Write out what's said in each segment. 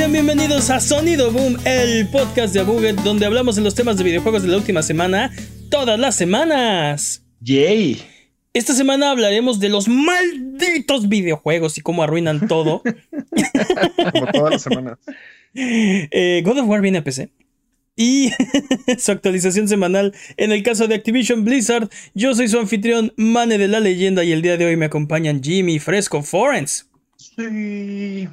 Sean bienvenidos a Sonido Boom, el podcast de Buget, donde hablamos de los temas de videojuegos de la última semana, todas las semanas. Yay. Esta semana hablaremos de los malditos videojuegos y cómo arruinan todo. Como todas las semanas. Eh, God of War viene a PC. Y su actualización semanal en el caso de Activision Blizzard. Yo soy su anfitrión, Mane de la Leyenda, y el día de hoy me acompañan Jimmy Fresco Forens. Sí.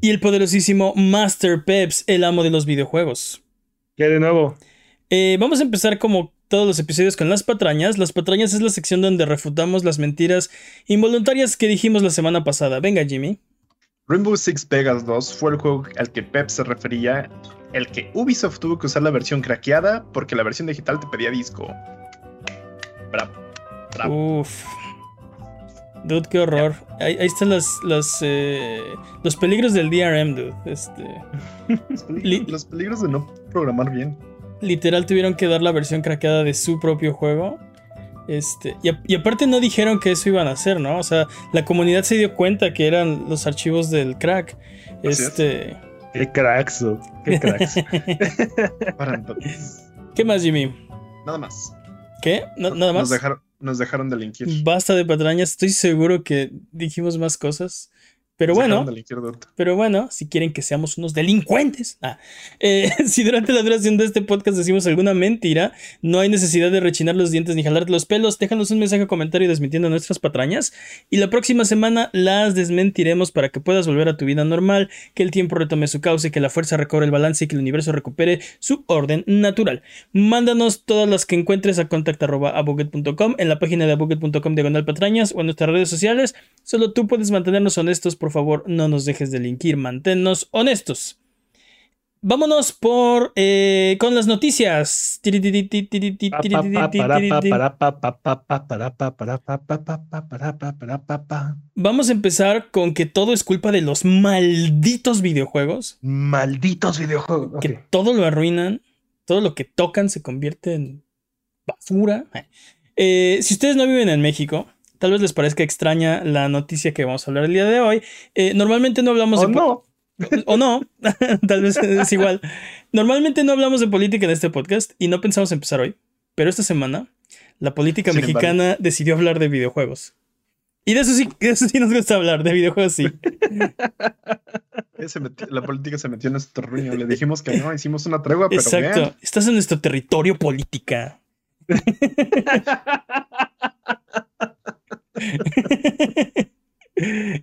Y el poderosísimo Master Peps, el amo de los videojuegos. ¿Qué de nuevo? Eh, vamos a empezar como todos los episodios con las patrañas. Las patrañas es la sección donde refutamos las mentiras involuntarias que dijimos la semana pasada. Venga, Jimmy. Rainbow Six Vegas 2 fue el juego al que Pep se refería, el que Ubisoft tuvo que usar la versión craqueada porque la versión digital te pedía disco. Bravo. Bravo. Uf. Dude, qué horror. Ahí, ahí están las, las, eh, los peligros del DRM, dude. Este, Los peligros, los peligros de no programar bien. literal tuvieron que dar la versión craqueada de su propio juego. Este, y, a- y aparte no dijeron que eso iban a hacer, ¿no? O sea, la comunidad se dio cuenta que eran los archivos del crack. Este, Qué cracks, dude. qué cracks. Para entonces. ¿Qué más, Jimmy? Nada más. ¿Qué? Na- ¿Nada más? Nos dejaron, nos dejaron delinquir. Basta de patrañas. Estoy seguro que dijimos más cosas. Pero bueno. Pero bueno, si quieren que seamos unos delincuentes, ah, eh, si durante la duración de este podcast decimos alguna mentira, no hay necesidad de rechinar los dientes ni jalarte los pelos. Déjanos un mensaje o comentario desmintiendo nuestras patrañas. Y la próxima semana las desmentiremos para que puedas volver a tu vida normal, que el tiempo retome su cauce, que la fuerza recobre el balance y que el universo recupere su orden natural. Mándanos todas las que encuentres a contact.abuget.com, en la página de abuget.com diagonal patrañas o en nuestras redes sociales. Solo tú puedes mantenernos honestos, por favor, no nos dejes delinquir, manténnos honestos. Vámonos por eh, con las noticias. Vamos a empezar con que todo es culpa de los malditos videojuegos, Malditos videojuegos. que todo lo arruinan, todo lo que tocan se convierte en basura. Eh, si ustedes no viven en México, tal vez les parezca extraña la noticia que vamos a hablar el día de hoy. Eh, normalmente no hablamos ¿O de... no? o no, tal vez es igual. Normalmente no hablamos de política en este podcast y no pensamos empezar hoy, pero esta semana la política Sin mexicana decidió hablar de videojuegos. Y de eso sí, de eso sí nos gusta hablar, de videojuegos sí. Metió- la política se metió en nuestro ruño. Le dijimos que no, hicimos una tregua, pero Exacto. vean. Estás en nuestro territorio política.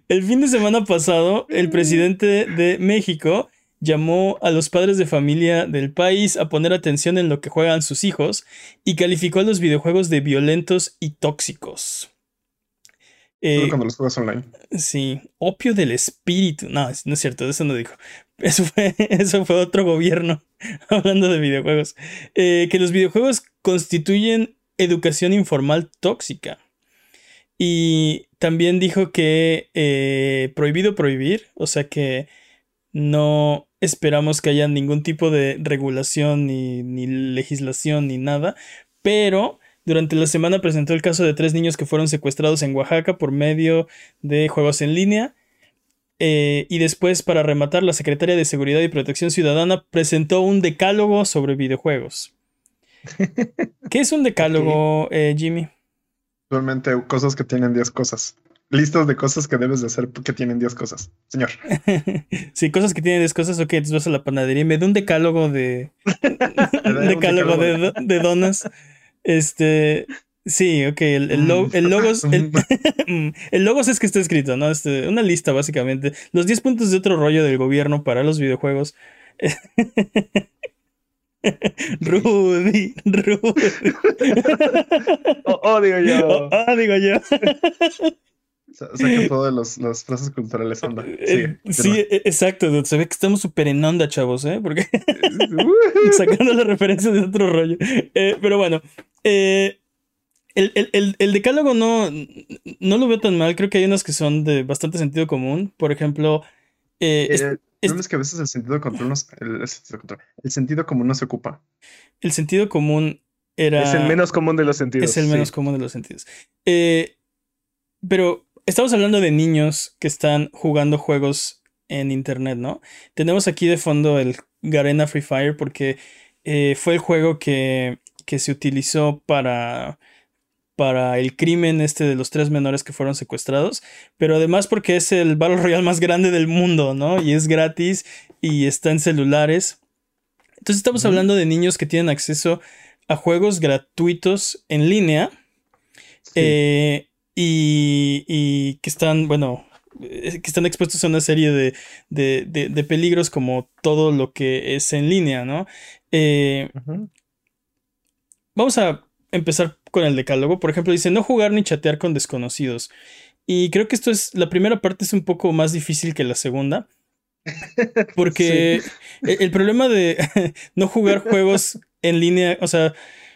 El fin de semana pasado, el presidente de México llamó a los padres de familia del país a poner atención en lo que juegan sus hijos y calificó a los videojuegos de violentos y tóxicos. Eh, cuando los juegas online. Sí, opio del espíritu. No, no es cierto, eso no dijo. Eso fue, eso fue otro gobierno hablando de videojuegos. Eh, que los videojuegos constituyen educación informal tóxica. Y también dijo que eh, prohibido prohibir, o sea que no esperamos que haya ningún tipo de regulación ni, ni legislación ni nada, pero durante la semana presentó el caso de tres niños que fueron secuestrados en Oaxaca por medio de juegos en línea. Eh, y después, para rematar, la secretaria de Seguridad y Protección Ciudadana presentó un decálogo sobre videojuegos. ¿Qué es un decálogo, eh, Jimmy? Actualmente cosas que tienen 10 cosas. Listas de cosas que debes de hacer que tienen 10 cosas. Señor. sí, cosas que tienen 10 cosas, ok, entonces vas a la panadería y me da un decálogo de. un decálogo de, donas. Este. Sí, ok, el, el, lo- el logo es. El, Mm, el logo es que está escrito, ¿no? Este, una lista, básicamente. Los 10 puntos de otro rollo del gobierno para los videojuegos. Rudy, Rudy. Oh, oh, digo yo. Oh, ah, digo yo. Sa- Saca todas los- las frases culturales, anda. Eh, Sigue, sí, e- exacto. dude. Se ve que estamos súper en onda, chavos, ¿eh? Porque sacando la referencia de otro rollo. Eh, pero bueno, eh, el, el- el- el decálogo no, no lo veo tan mal. Creo que hay unos que son de bastante sentido común. Por ejemplo, eh, Eh, el problema es que a veces el sentido, control no se- el, el sentido control- el sentido común no se ocupa. el sentido común era... Es el menos común de los sentidos. Es el menos sí. común de los sentidos. Eh, pero estamos hablando de niños que están jugando juegos en Internet, ¿no? Tenemos aquí de fondo el Garena Free Fire porque eh, fue el juego que, que se utilizó para para el crimen este de los tres menores que fueron secuestrados, pero además porque es el Battle Royale más grande del mundo, ¿no? Y es gratis y está en celulares. Entonces estamos hablando de niños que tienen acceso a juegos gratuitos en línea eh, y, que están, bueno, eh, que están expuestos a una serie de, de, peligros como todo lo que es en línea, ¿no? Eh, vamos a empezar con el decálogo. Por ejemplo, dice no jugar ni chatear con desconocidos. Y creo que esto es, la primera parte es un poco más difícil que la segunda. Porque e, el, problema de no jugar juegos en línea, o sea,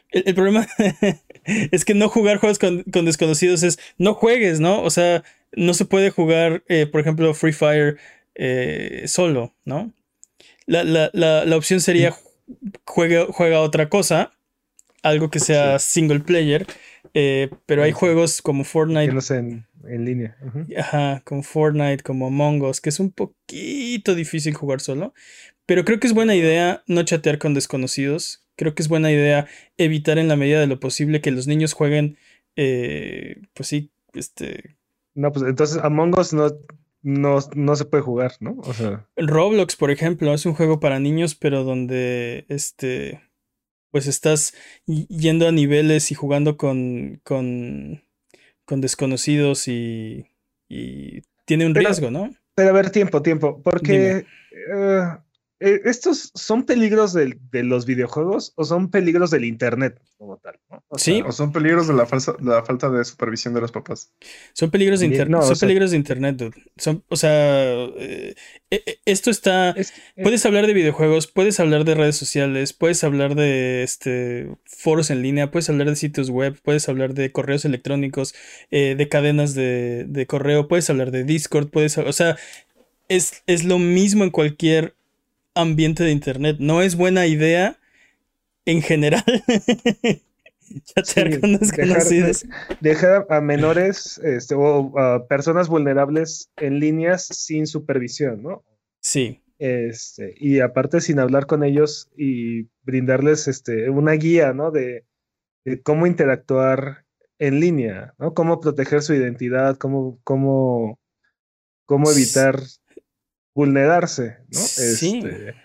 el, problema es que no jugar juegos con, desconocidos es no juegues, ¿no? O sea, no se puede jugar, eh, por ejemplo, Free Fire eh, solo, ¿no? La, la, la, opción sería juega, juega otra cosa algo que sea single player. Eh, pero hay juegos como Fortnite. Que no sean en, línea. Ajá, como Fortnite, como Among Us, que es un poquito difícil jugar solo. Pero creo que es buena idea no chatear con desconocidos. Creo que es buena idea evitar en la medida de lo posible que los niños jueguen. Eh, pues sí, este. No, pues entonces Among Us no, no, no se puede jugar, ¿no? O sea. Roblox, por ejemplo, es un juego para niños, pero donde este pues estás yendo a niveles y jugando con, con, con desconocidos y, y tiene un riesgo, ¿no? Pero a ver, tiempo, tiempo, porque eh, ¿Estos son peligros de, los videojuegos o son peligros del Internet como tal? O sí. o son peligros de la, falsa, la falta de supervisión de los papás. Son peligros de Internet. son peligros de Internet, dude. Son, o sea, eh, eh, esto está. puedes hablar de videojuegos, puedes hablar de redes sociales, puedes hablar de este, foros en línea, puedes hablar de sitios web, puedes hablar de correos electrónicos, de cadenas de, de, correo, puedes hablar de Discord, puedes. O sea, es, es lo mismo en cualquier ambiente de Internet. No es buena idea en general. chatear con desconocidos. Dejar, a menores este, o a personas vulnerables en líneas sin supervisión, ¿no? Sí. Este, y aparte sin hablar con ellos y brindarles este, una guía, ¿no? De, cómo interactuar en línea, ¿no? Cómo proteger su identidad, cómo, cómo, cómo evitar vulnerarse, ¿no? Sí. Este,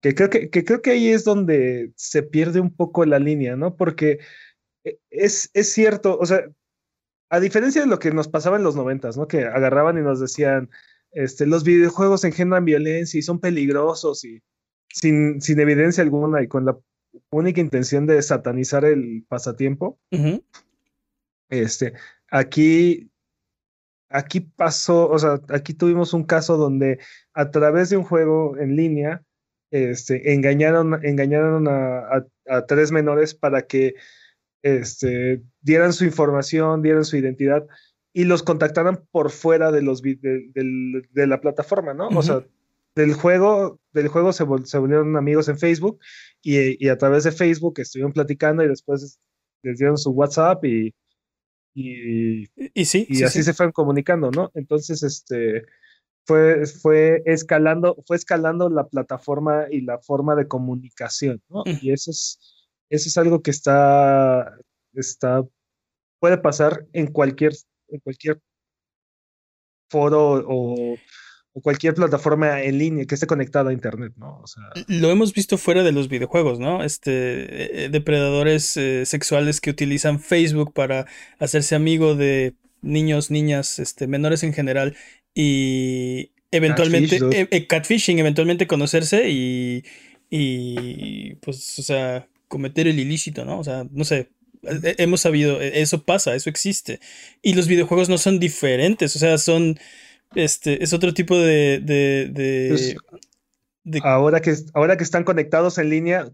que, creo que, que, creo que ahí es donde se pierde un poco la línea, ¿no? Porque e, es, es cierto, o sea, a diferencia de lo que nos pasaba en los noventas, ¿no? Que agarraban y nos decían, este, los videojuegos engendran violencia y son peligrosos y sin, sin evidencia alguna y con la única intención de satanizar el pasatiempo. Este, aquí aquí pasó, o sea, aquí tuvimos un caso donde a través de un juego en línea, este, engañaron, engañaron a, tres menores para que este, dieran su información, dieran su identidad y los contactaran por fuera de, los, de, la plataforma, ¿no? O sea, del juego, del juego se, se volvieron amigos en Facebook y, y, a través de Facebook estuvieron platicando y después les dieron su WhatsApp y, y, y, sí, y así se fueron comunicando, ¿no? Entonces, este, fue, fue, escalando, fue escalando la plataforma y la forma de comunicación, ¿no? Mm. Y eso es, eso es algo que está, está, puede pasar en cualquier, en cualquier foro o, o cualquier plataforma en línea que esté conectada a internet, ¿no? O sea... Lo hemos visto fuera de los videojuegos, ¿no? Este, eh, depredadores eh, sexuales que utilizan Facebook para hacerse amigo de niños, niñas, este, menores en general y eventualmente, eh, catfishing, eventualmente conocerse y, y, pues, o sea, cometer el ilícito, ¿no? O sea, no sé, hemos sabido, e, eso pasa, eso existe. Y los videojuegos no son diferentes, o sea, son este, es otro tipo de. de, pues, Ahora, que, ahora que están conectados en línea,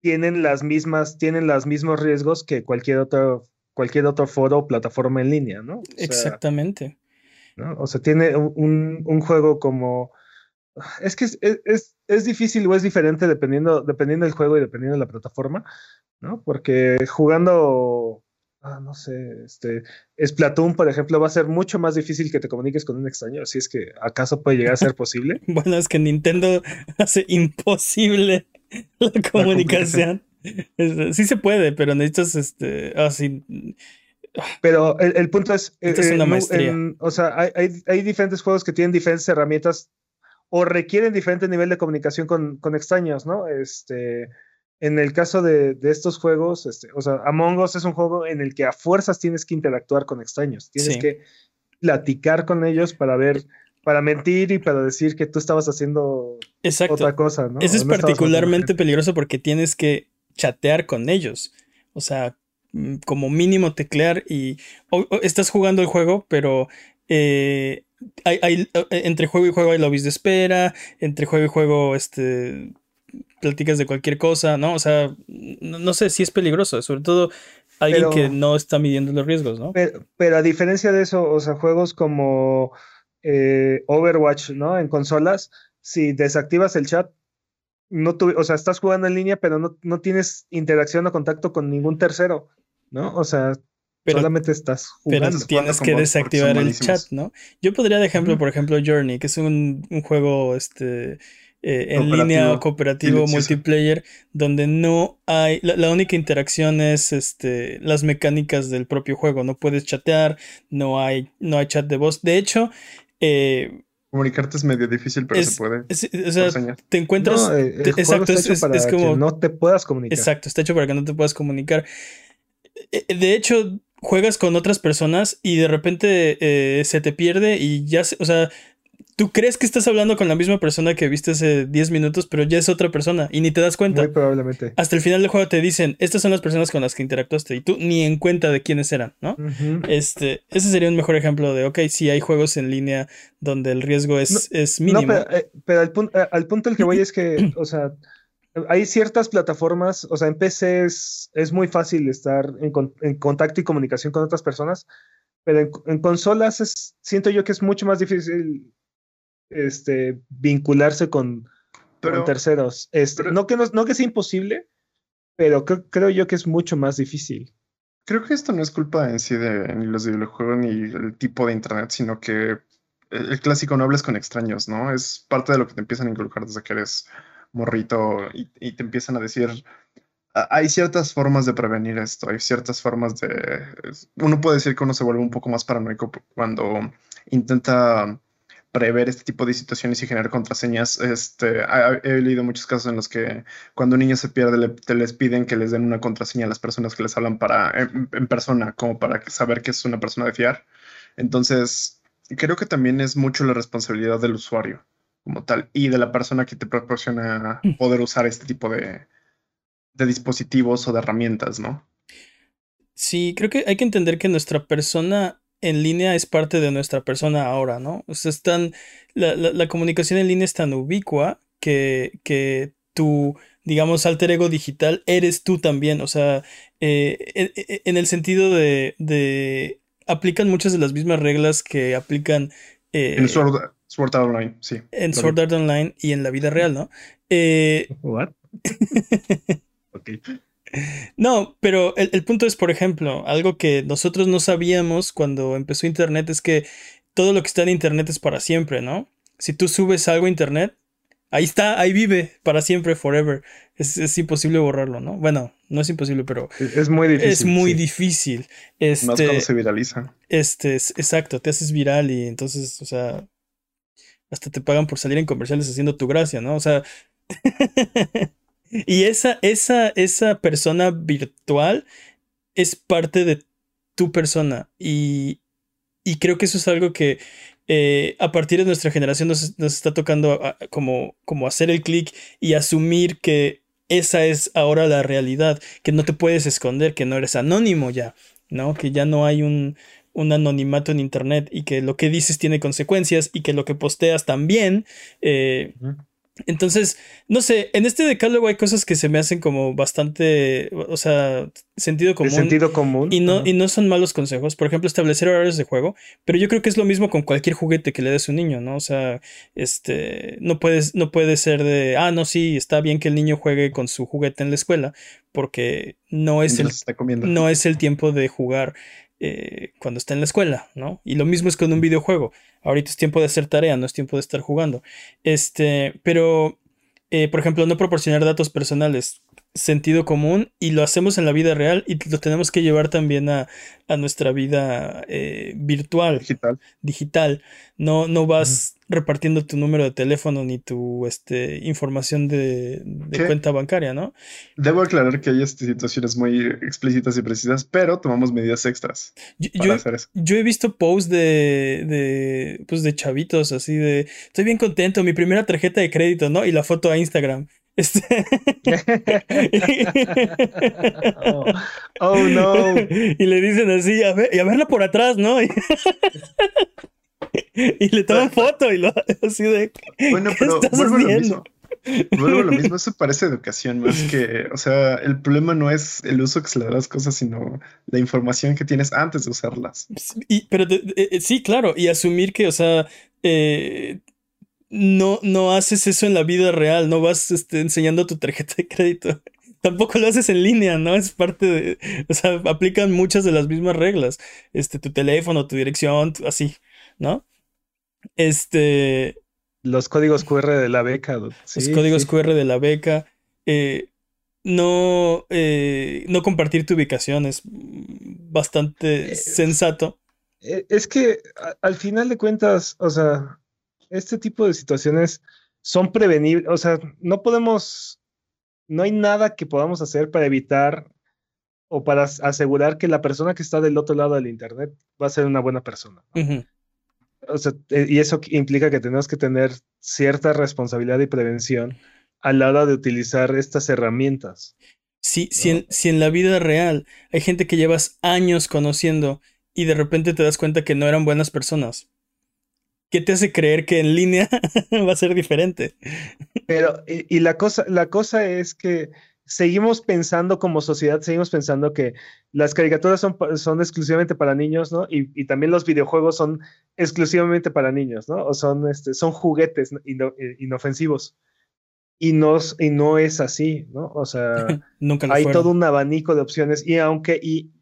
tienen las mismas, tienen los mismos riesgos que cualquier otro, cualquier otro foro o plataforma en línea, ¿no? Exactamente. O sea, tiene un, juego como. Es que es, es, difícil o es diferente dependiendo, dependiendo del juego y dependiendo de la plataforma, ¿no? Porque jugando ah, no sé, este, Splatoon, por ejemplo, va a ser mucho más difícil que te comuniques con un extraño, si es que acaso puede llegar a ser posible. bueno, es que Nintendo hace imposible la comunicación. sí se puede, pero necesitas, este, así. pero el, punto es, es eh, una maestría. o sea, hay, hay, diferentes juegos que tienen diferentes herramientas o requieren diferente nivel de comunicación con, con extraños, ¿no? Este, en el caso de, estos juegos, este, o sea, Among Us es un juego en el que a fuerzas tienes que interactuar con extraños, tienes que platicar con ellos para ver, para mentir y para decir que tú estabas haciendo otra cosa, ¿no? Eso es particularmente peligroso porque tienes que chatear con ellos, o sea, mm, como mínimo teclear y estás jugando el juego, pero eh, hay, eh, entre juego y juego hay lobbies de espera, entre juego y juego, este platicas de cualquier cosa, ¿no? O sea, no, sé si es peligroso, sobre todo alguien que no está midiendo los riesgos, ¿no? Pero, a diferencia de eso, o sea, juegos como eh, Overwatch, ¿no? En consolas, si desactivas el chat, no tu, o sea, estás jugando en línea, pero no, no tienes interacción o contacto con ningún tercero, ¿no? O sea, solamente estás jugando. Pero tienes que desactivar el chat, ¿no? Yo podría de ejemplo, por ejemplo, Journey, que es un, un juego, este eh, en línea cooperativo. multiplayer donde no hay la, única interacción es este las mecánicas del propio juego. No puedes chatear no hay no hay chat de voz. De hecho eh, comunicarte es medio difícil pero se puede o sea te encuentras eh, exacto es, como que no te puedas comunicar. Exacto está hecho para que no te puedas comunicar. De hecho juegas con otras personas y de repente se te pierde y ya o sea tú crees que estás hablando con la misma persona que viste hace 10 minutos, pero ya es otra persona y ni te das cuenta. Muy probablemente. Hasta el final del juego te dicen, estas son las personas con las que interactuaste y tú ni en cuenta de quiénes eran, ¿no? Este, ese sería un mejor ejemplo de, ok, sí hay juegos en línea donde el riesgo es, es mínimo. No, pero, eh, eh, al, punto al que voy es que, o sea, hay ciertas plataformas, o sea, en PC es, muy fácil estar en, en, contacto y comunicación con otras personas, pero en, consolas es, siento yo que es mucho más difícil este, vincularse con, terceros. Este, no, que no, que sea imposible, pero creo yo que es mucho más difícil. Creo que esto no es culpa en sí de ni los videojuegos ni el tipo de internet, sino que el clásico no hables con extraños, ¿no? Es parte de lo que te empiezan a inculcar desde que eres morrito y, te empiezan a decir, hay ciertas formas de prevenir esto, hay ciertas formas de... Uno puede decir que uno se vuelve un poco más paranoico cuando intenta prever este tipo de situaciones y generar contraseñas. Este, he leído muchos casos en los que cuando un niño se pierde, te les piden que les den una contraseña a las personas que les hablan para, en, persona, como para saber que es una persona de fiar. Entonces, creo que también es mucho la responsabilidad del usuario como tal y de la persona que te proporciona mm. poder usar este tipo de, de dispositivos o de herramientas, ¿no? Sí, creo que hay que entender que nuestra persona en línea es parte de nuestra persona ahora, ¿no? O sea, están, la, la, comunicación en línea es tan ubicua que, que tu, digamos, alter ego digital eres tú también. O sea, eh, en, el sentido de, de, aplican muchas de las mismas reglas que aplican... Eh, en Sword, Art Online, sí. En Sword Art Online y en la vida real, ¿no? Eh, ¿What? ok. No, pero el, punto es, por ejemplo, algo que nosotros no sabíamos cuando empezó Internet es que todo lo que está en Internet es para siempre, ¿no? Si tú subes algo a Internet, ahí está, ahí vive para siempre, forever. Es, imposible borrarlo, ¿no? Bueno, no es imposible, pero es muy difícil. Es muy difícil. Este, Más cuando se viraliza. Este, exacto, te haces viral y entonces, o sea, hasta te pagan por salir en comerciales haciendo tu gracia, ¿no? O sea, Y esa, esa, esa persona virtual es parte de tu persona. Y, y creo que eso es algo que eh, a partir de nuestra generación nos, está tocando como, como hacer el clic y asumir que esa es ahora la realidad, que no te puedes esconder, que no eres anónimo ya, ¿no? Que ya no hay un, un anonimato en Internet y que lo que dices tiene consecuencias y que lo que posteas también. Eh, Entonces, no sé, en este decálogo hay cosas que se me hacen como bastante, o sea, sentido común. sentido común. Y no, y no son malos consejos. Por ejemplo, establecer horarios de juego. Pero yo creo que es lo mismo con cualquier juguete que le des a un niño, ¿no? O sea, este, no puedes, no puede ser de, ah, no, sí, está bien que el niño juegue con su juguete en la escuela, porque no es, el, no es el tiempo de jugar eh, cuando está en la escuela, ¿no? Y lo mismo es con un videojuego. Ahorita es tiempo de hacer tarea, no es tiempo de estar jugando. Este, pero, eh, por ejemplo, no proporcionar datos personales sentido común y lo hacemos en la vida real y lo tenemos que llevar también a, nuestra vida eh, virtual. Digital. Digital. No, no vas repartiendo tu número de teléfono ni tu este, información de, cuenta bancaria, ¿no? Debo aclarar que hay este, situaciones muy explícitas y precisas, pero tomamos medidas extras yo, para hacer eso. Yo he visto posts de, de, pues de chavitos así de, estoy bien contento, mi primera tarjeta de crédito, ¿no? Y la foto a Instagram. Este... oh, oh, no. Y le dicen así, a ver, y a verla por atrás, ¿no? y le toman foto y lo así de. Bueno, pero vuelvo a lo mismo. Vuelvo lo mismo, eso parece educación más que, o sea, el problema no es el uso que se le da a las cosas, sino la información que tienes antes de usarlas. Y, pero eh, sí, claro, y asumir que, o sea, eh, no, no haces eso en la vida real, no vas este, enseñando tu tarjeta de crédito. Tampoco lo haces en línea, ¿no? Es parte de. O sea, aplican muchas de las mismas reglas. Este, tu teléfono, tu dirección, así, ¿no? Este. Los códigos QR de la beca. los códigos QR de la beca. Eh, no, eh, no compartir tu ubicación es bastante eh, sensato. Es que al final de cuentas, o sea, este tipo de situaciones son prevenibles, o sea, no podemos, no hay nada que podamos hacer para evitar o para asegurar que la persona que está del otro lado del Internet va a ser una buena persona. O sea, e, y eso implica que tenemos que tener cierta responsabilidad y prevención a la hora de utilizar estas herramientas. Sí, si, en, si en la vida real hay gente que llevas años conociendo y de repente te das cuenta que no eran buenas personas, ¿Qué te hace creer que en línea va a ser diferente? Pero, y, la, cosa, la cosa es que seguimos pensando como sociedad, seguimos pensando que las caricaturas son, son exclusivamente para niños, ¿no? Y, también los videojuegos son exclusivamente para niños, ¿no? O son, este, son juguetes eh, inofensivos. Y no, y no es así, ¿no? O sea, hay todo un abanico de opciones. Y aunque, y,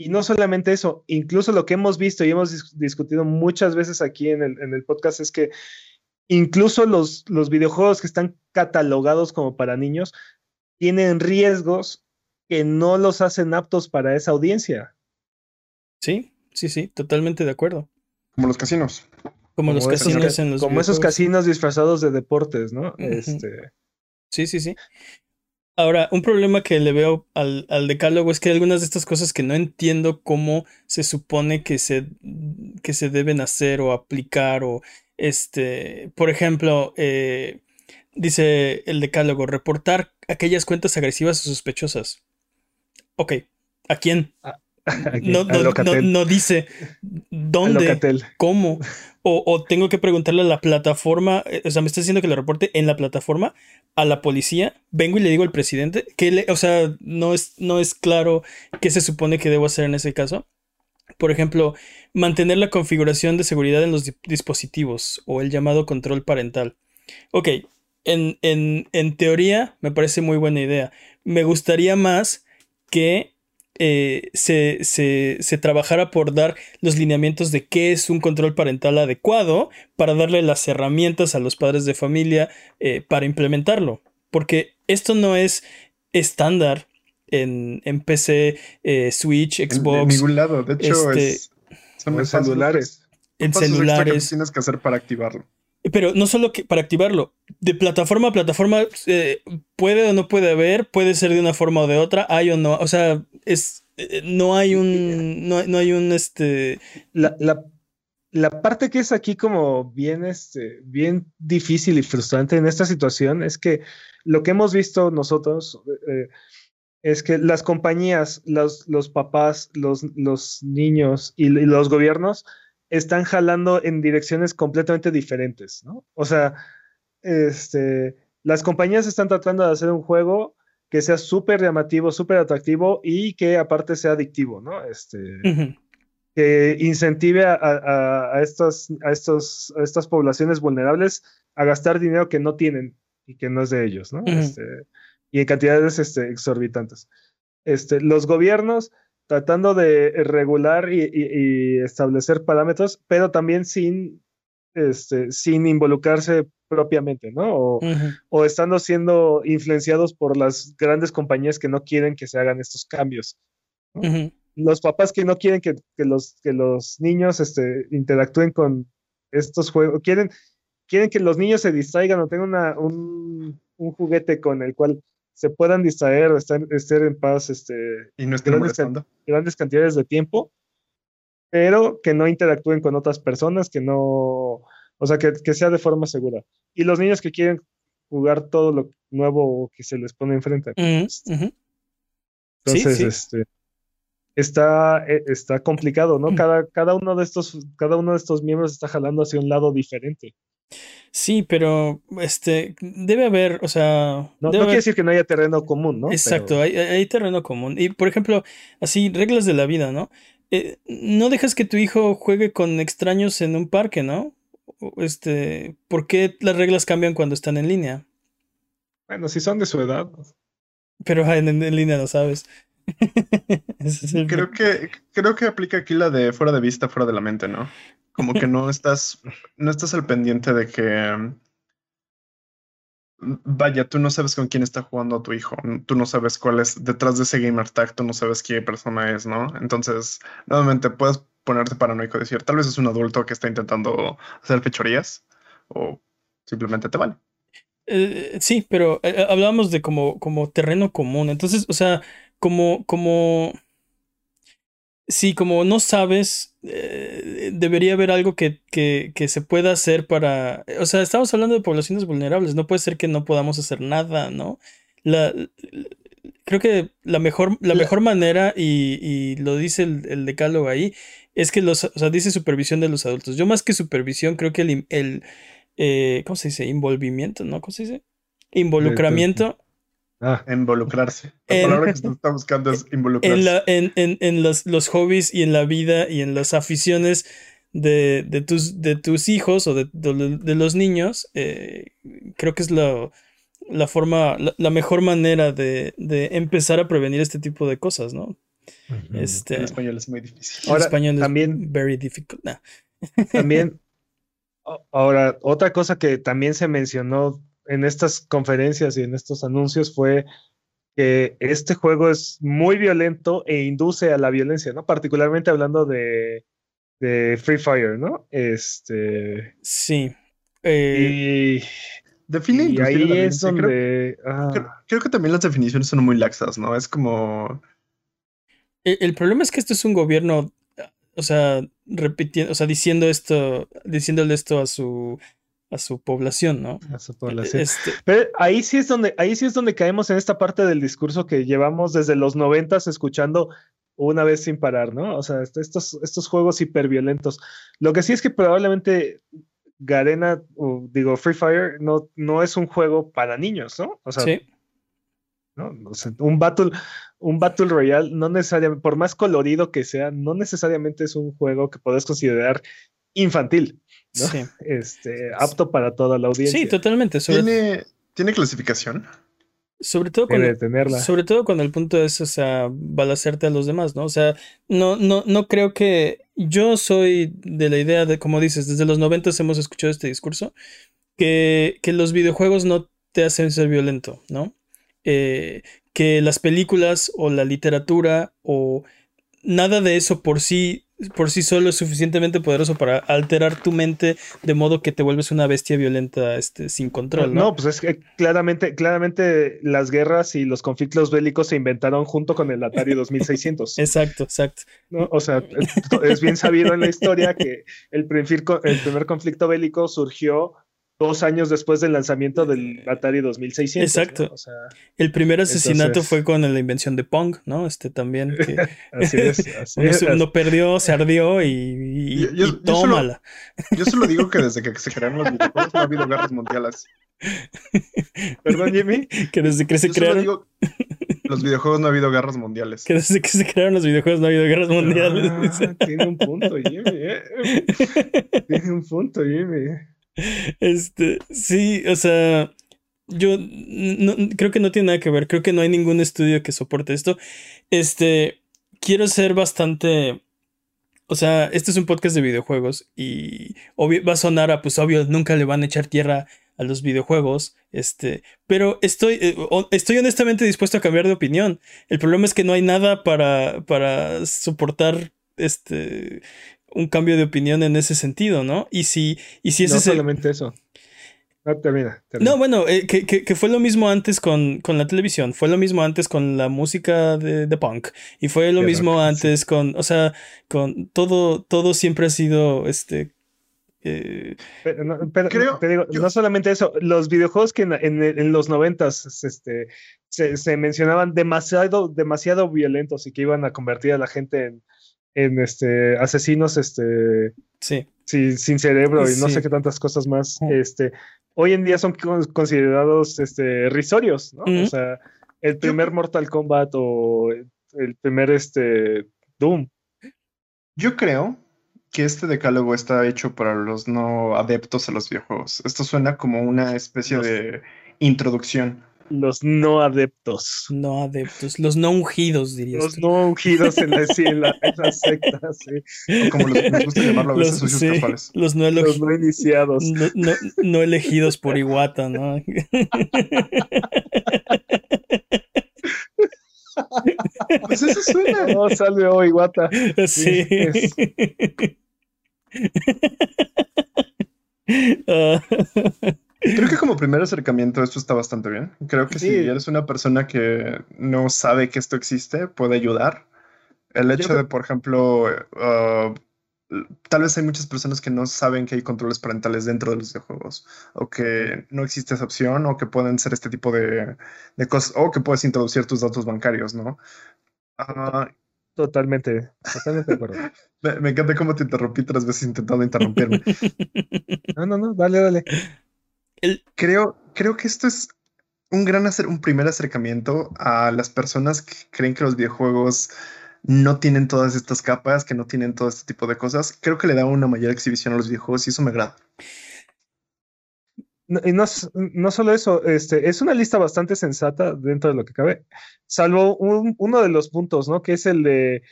y no solamente eso, incluso lo que hemos visto y hemos discutido muchas veces aquí en el, podcast es que incluso los, los videojuegos que están catalogados como para niños tienen riesgos que no los hacen aptos para esa audiencia. Sí, sí, sí, totalmente de acuerdo. Como los casinos. Como, los casinos en los Como esos casinos disfrazados de deportes, ¿no? Este. Sí, sí, sí. Ahora, un problema que le veo al, decálogo es que hay algunas de estas cosas que no entiendo cómo se supone que se, que se deben hacer o aplicar o este, por ejemplo, eh, dice el decálogo, reportar aquellas cuentas agresivas o sospechosas. Ok, ¿a quién? No, no, dice dónde, cómo, o, tengo que preguntarle a la plataforma, eh, o sea, me está diciendo que le reporte en la plataforma a la policía, vengo y le digo al presidente, que le, o sea, no es, no es claro qué se supone que debo hacer en ese caso. Por ejemplo, mantener la configuración de seguridad en los dispositivos o el llamado control parental. Ok, en, en, en teoría me parece muy buena idea. Me gustaría más que eh, se, se, trabajara por dar los lineamientos de qué es un control parental adecuado para darle las herramientas a los padres de familia eh, para implementarlo. Porque esto no es estándar en, PC, eh, Switch, Xbox. En, ningún lado, de hecho, este, son celulares. En celulares. tienes que hacer para activarlo. Pero no solo que para activarlo, de plataforma a plataforma eh, puede o no puede haber, puede ser de una forma o de otra, hay o no, o sea, es eh, no hay un no, hay un este la, la, parte que es aquí como bien este bien difícil y frustrante en esta situación es que lo que hemos visto nosotros eh, es que las compañías, los, los papás, los, los niños y los gobiernos están jalando en direcciones completamente diferentes, ¿no? O sea, este, las compañías están tratando de hacer un juego que sea súper llamativo, súper atractivo y que aparte sea adictivo, ¿no? Este, que incentive a, estas, a, estos, a estas poblaciones vulnerables a gastar dinero que no tienen y que no es de ellos, ¿no? Este, y en cantidades este, exorbitantes. Este, los gobiernos tratando de regular y, establecer parámetros, pero también sin, este, sin involucrarse propiamente, ¿no? O, estando siendo influenciados por las grandes compañías que no quieren que se hagan estos cambios. Los papás que no quieren que, los, que los niños este, interactúen con estos juegos, quieren, quieren que los niños se distraigan o tengan un, juguete con el cual se puedan distraer o estar, en paz este, y no grandes, grandes cantidades de tiempo, pero que no interactúen con otras personas, que no o sea, que, sea de forma segura. Y los niños que quieren jugar todo lo nuevo que se les pone enfrente. Pues, entonces, este está, e, está complicado, ¿no? Mm. Cada, cada, uno de estos, cada uno de estos miembros está jalando hacia un lado diferente. Sí, pero este debe haber, o sea. No, quiere decir que no haya terreno común, ¿no? Exacto, hay, terreno común. Y por ejemplo, así, reglas de la vida, ¿no? Eh, no dejas que tu hijo juegue con extraños en un parque, ¿no? este, ¿por qué las reglas cambian cuando están en línea? Bueno, si son de su edad. Pero en, línea no sabes. creo que creo que aplica aquí la de fuera de vista, fuera de la mente, ¿no? Como que no estás no estás al pendiente de que vaya, tú no sabes con quién está jugando tu hijo, tú no sabes cuál es detrás de ese gamer tag, tú no sabes qué persona es, ¿no? Entonces, nuevamente puedes ponerte paranoico, decir, tal vez es un adulto que está intentando hacer fechorías o simplemente te vale. Eh, sí, pero eh, hablábamos de como, como terreno común. Entonces, o sea, como, como. Sí, como no sabes, eh, debería haber algo que, que, que, se pueda hacer para. O sea, estamos hablando de poblaciones vulnerables. No puede ser que no podamos hacer nada, ¿no? La, creo que la mejor, la mejor manera, y, y lo dice el, el, decálogo ahí, es que los, o sea, dice supervisión de los adultos. Yo más que supervisión, creo que el, el eh, ¿cómo se dice? Involvimiento, ¿no? ¿Cómo se dice? Involucramiento. Ah, involucrarse. La palabra que está buscando es involucrarse. En, en, en los, los, hobbies y en la vida y en las aficiones de, de, tus, de tus hijos o de, de, los niños, eh, creo que es la, la forma, la, mejor manera de, de empezar a prevenir este tipo de cosas, ¿no? Este, en español es muy difícil. Ahora, español también, very difficult. También, ahora, otra cosa que también se mencionó en estas conferencias y en estos anuncios fue que este juego es muy violento e induce a la violencia, ¿no? Particularmente hablando de, de Free Fire, ¿no? Este. Sí. Eh, Define y ahí es donde. Ah. creo, que también las definiciones son muy laxas, ¿no? Es como. E, el, problema es que esto es un gobierno, o sea, repitiendo, o sea, diciendo esto, diciéndole esto a su a su población, ¿no? A su población. Este Pero ahí sí es donde, ahí sí es donde caemos en esta parte del discurso que llevamos desde los noventas escuchando una vez sin parar, ¿no? O sea, estos, estos juegos hiperviolentos. Lo que sí es que probablemente Garena, o digo, Free Fire, no, no es un juego para niños, ¿no? O sea, sí. ¿no? un battle, un Battle Royale, no necesariamente, por más colorido que sea, no necesariamente es un juego que puedes considerar infantil, ¿no? Sí. Este, apto para toda la audiencia. Sí, totalmente. ¿Tiene, ¿Tiene clasificación? Sobre todo, cuando, sobre todo cuando el punto es, o sea, balacerte a los demás, ¿no? O sea, no, no, no creo que. Yo soy de la idea de, como dices, desde los 90 hemos escuchado este discurso, que, que los videojuegos no te hacen ser violento, ¿no? Eh, que las películas o la literatura o nada de eso por sí por sí solo es suficientemente poderoso para alterar tu mente de modo que te vuelves una bestia violenta este, sin control. No, pues es que claramente, claramente las guerras y los conflictos bélicos se inventaron junto con el Atari 2600. exacto, exacto. ¿No? O sea, es, bien sabido en la historia que el el primer conflicto bélico surgió dos años después del lanzamiento del Atari 2600. Exacto. el primer asesinato fue con la invención de Pong, ¿no? Este también. Que así es. uno, perdió, se ardió y, tómala. Yo solo, digo que desde que se crearon los videojuegos no ha habido guerras mundiales. Perdón, Jimmy. Que desde que se Yo solo crearon. digo, los videojuegos no ha habido guerras mundiales. Que desde que se crearon los videojuegos no ha habido guerras mundiales. Ah, tiene un punto, Jimmy. eh. Tiene un punto, Jimmy. Este, sí, o sea, yo creo que no tiene nada que ver, creo que no hay ningún estudio que soporte esto. Este, quiero ser bastante, o sea, este es un podcast de videojuegos y va a sonar a, pues obvio, nunca le van a echar tierra a los videojuegos, este, pero estoy, eh, estoy honestamente dispuesto a cambiar de opinión. El problema es que no hay nada para, para soportar, este, un cambio de opinión en ese sentido, ¿no? Y si, y si ese no es el- solamente eso. Ah, termina, termina. no, bueno, eh, que, que- que fue lo mismo antes con, con la televisión, fue lo mismo antes con la música de, de punk, y fue lo De mismo rock, antes con, o sea, con todo, todo siempre ha sido, este, eh, Pero, no, pero Creo- te digo, yo- no solamente eso, los videojuegos que en, en- en los noventas este, se, se mencionaban demasiado, demasiado violentos y que iban a convertir a la gente en, en este, asesinos este, sí, sin, sin cerebro y no sé qué tantas cosas más. Este, hoy en día son con- considerados este, risorios, ¿no? O sea, el primer Mortal Kombat o el, primer este, Doom. Yo creo que este decálogo está hecho para los no adeptos a los videojuegos. Esto suena como una especie de introducción. Los no adeptos. no adeptos, los no ungidos, dirías Los tú. no ungidos en la, sí, en la, en la secta, sí. O como los, les gusta llamarlo a veces Los, sí, los no, Los elogi- no iniciados. no, no- no elegidos por Iwata, ¿no? Pues eso suena. No, salve hoy, guata. Sí. es- Ah, Creo que como primer acercamiento esto está bastante bien. Creo que si Sí. eres una persona que no sabe que esto existe, puede ayudar. El hecho creo- de, por ejemplo, uh, tal vez hay muchas personas que no saben que hay controles parentales dentro de los videojuegos, o que no existe esa opción, o que pueden ser este tipo de, de cosas, o que puedes introducir tus datos bancarios, ¿no? Ah, Totalmente, totalmente de acuerdo. me, me encanta cómo te interrumpí tres veces intentando interrumpirme. No, no, no, dale, dale. El- Creo, creo que esto es un gran acer- un primer acercamiento a las personas que creen que los videojuegos no tienen todas estas capas, que no tienen todo este tipo de cosas. Creo que le da una mayor exhibición a los videojuegos y eso me agrada. No, y no, no solo eso, este, es una lista bastante sensata dentro de lo que cabe, salvo un- uno de los puntos, ¿no? Que es el de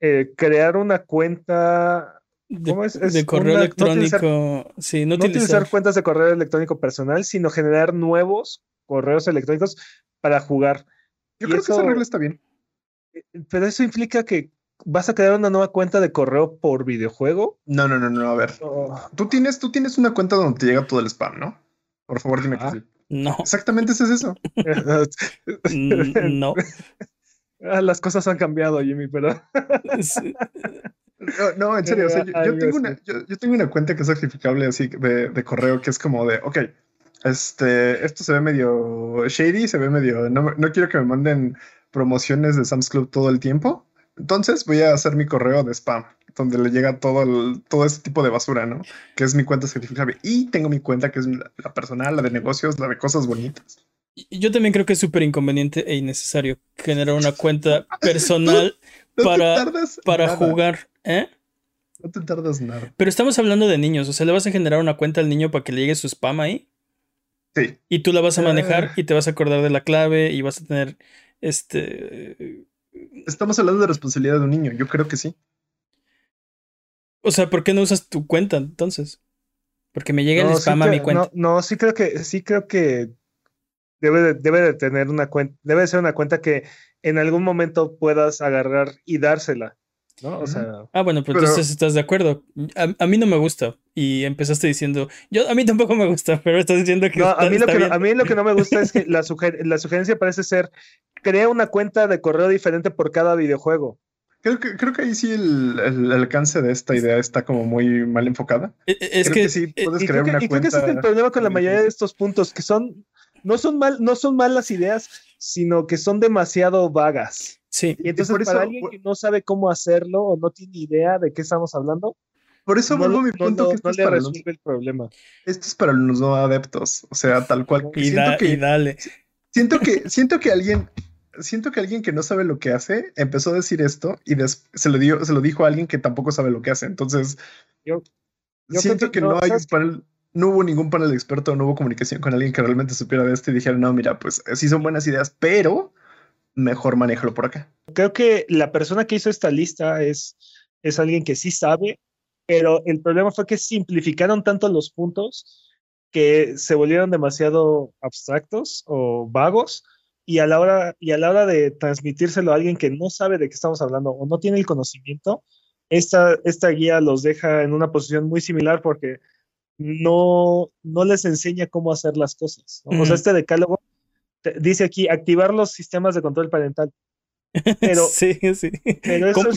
eh, crear una cuenta, de, ¿Cómo es? Es de correo una- no electrónico. utilizar- sí, no, no utilizar utilizar. cuentas de correo electrónico personal, sino generar nuevos correos electrónicos para jugar. Yo Y creo que esa eso- regla está bien. Pero eso implica que vas a crear una nueva cuenta de correo por videojuego. No, no, no, no. A ver, Oh, tú tienes, tú tienes una cuenta donde te llega todo el spam, ¿no? Por favor, dime Ah. que sí. No, Exactamente ese es eso. n- no. Ah, Las cosas han cambiado, Jimmy, pero Sí, No, no, en serio. o sea, yo, tengo una, yo, yo tengo una cuenta que es sacrificable así de, de correo que es como de, ok, este, esto se ve medio shady, se ve medio, no, quiero que me manden promociones de Sam's Club todo el tiempo. Entonces voy a hacer mi correo de spam, donde le llega todo, el- todo ese tipo de basura, ¿no? Que es mi cuenta sacrificable. Y tengo mi cuenta que es la, la personal, la de negocios, la de cosas bonitas. Yo también creo que es súper inconveniente e innecesario generar una cuenta personal No Para- tardas para nada, jugar, ¿eh? No te tardas nada. Pero estamos hablando de niños, o sea, le vas a generar una cuenta al niño para que le llegue su spam ahí Sí. y tú la vas a manejar Ah. y te vas a acordar de la clave y vas a tener este Estamos hablando de responsabilidad de un niño. Yo creo que sí. o sea, ¿por qué no usas tu cuenta entonces? Porque me llega no, el sí spam a mi cuenta. No, no, sí creo que sí creo que debe de, debe de tener una cuenta, debe de ser una cuenta que en algún momento puedas agarrar y dársela, ¿no? O sea, Ah, bueno, pero, Pero- entonces estás de acuerdo. A, a mí no me gusta. Y empezaste diciendo, yo a mí tampoco me gusta, pero estás diciendo que no, está, a mí lo está que no- bien. a mí lo que no me gusta es que la, suger- la sugerencia parece ser crea una cuenta de correo diferente por cada videojuego. Creo que, creo que ahí sí el, el alcance de esta idea está como muy mal enfocada. E- e- Es creo que, que sí eh, puedes crear creo, que, una y creo que ese es el cuenta problema con la mayoría de estos puntos, que son no son mal, no son malas ideas, sino que son demasiado vagas. sí. Y entonces por para eso- alguien que no sabe cómo hacerlo o no tiene idea de qué estamos hablando, Por eso vuelvo a mi punto que esto es para el problema. Esto es para los no adeptos, o sea, tal cual. Y, siento que, dale. Siento que, siento que alguien, siento que alguien que no sabe lo que hace empezó a decir esto y se lo dio, se lo dijo a alguien que tampoco sabe lo que hace. Entonces, yo, siento que, no, hay panel, no hubo ningún panel experto, no hubo comunicación con alguien que realmente supiera de esto y dijera, no, mira, pues sí son buenas ideas, pero mejor manéjalo por acá. Creo que la persona que hizo esta lista es, es alguien que sí sabe, pero el problema fue que simplificaron tanto los puntos que se volvieron demasiado abstractos o vagos y a la hora, y a la hora de transmitírselo a alguien que no sabe de qué estamos hablando o no tiene el conocimiento, esta, esta guía los deja en una posición muy similar porque no, no les enseña cómo hacer las cosas. O sea, este decálogo dice aquí activar los sistemas de control parental. Pero, sí, sí.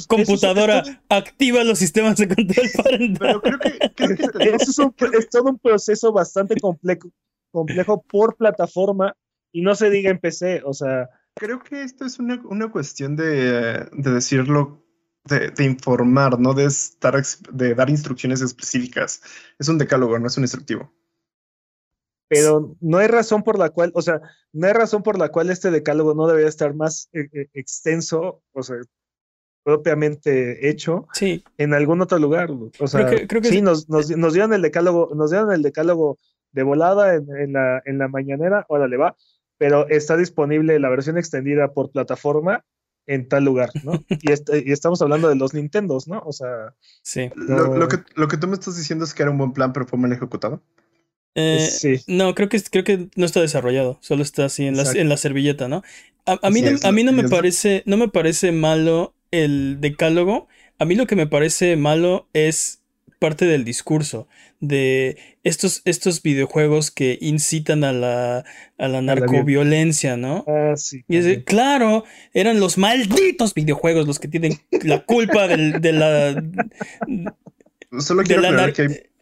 computadora, activa los sistemas de control parental. Pero creo que, es, todo un proceso bastante complejo, complejo por plataforma y no se diga en PC, o sea. Creo que esto es una, cuestión de, decirlo, de, informar, no de, estar, de dar instrucciones específicas. Es un decálogo, no es un instructivo pero no hay razón por la cual, o sea, no hay razón por la cual este decálogo no debería estar más eh, eh, extenso, o sea, propiamente hecho sí. en algún otro lugar. O sea, sí, nos, nos, dieron el decálogo, nos dieron el decálogo de volada en, la, en la mañanera, órale va, pero está disponible la versión extendida por plataforma en tal lugar, ¿no? y, este, y estamos hablando de los Nintendos, ¿no? O sea... Sí. Lo, que, lo que tú me estás diciendo es que era un buen plan, pero fue mal ejecutado. Eh, no, creo que, creo que no está desarrollado, solo está así en la, en la servilleta, ¿no? A, mí, a mí no me parece, no me parece malo el decálogo. A mí lo que me parece malo es parte del discurso de estos, estos videojuegos que incitan a la, a la narcoviolencia, ¿no? Ah, sí. Y claro, eran los malditos videojuegos los que tienen la culpa del, de la. Solo quiero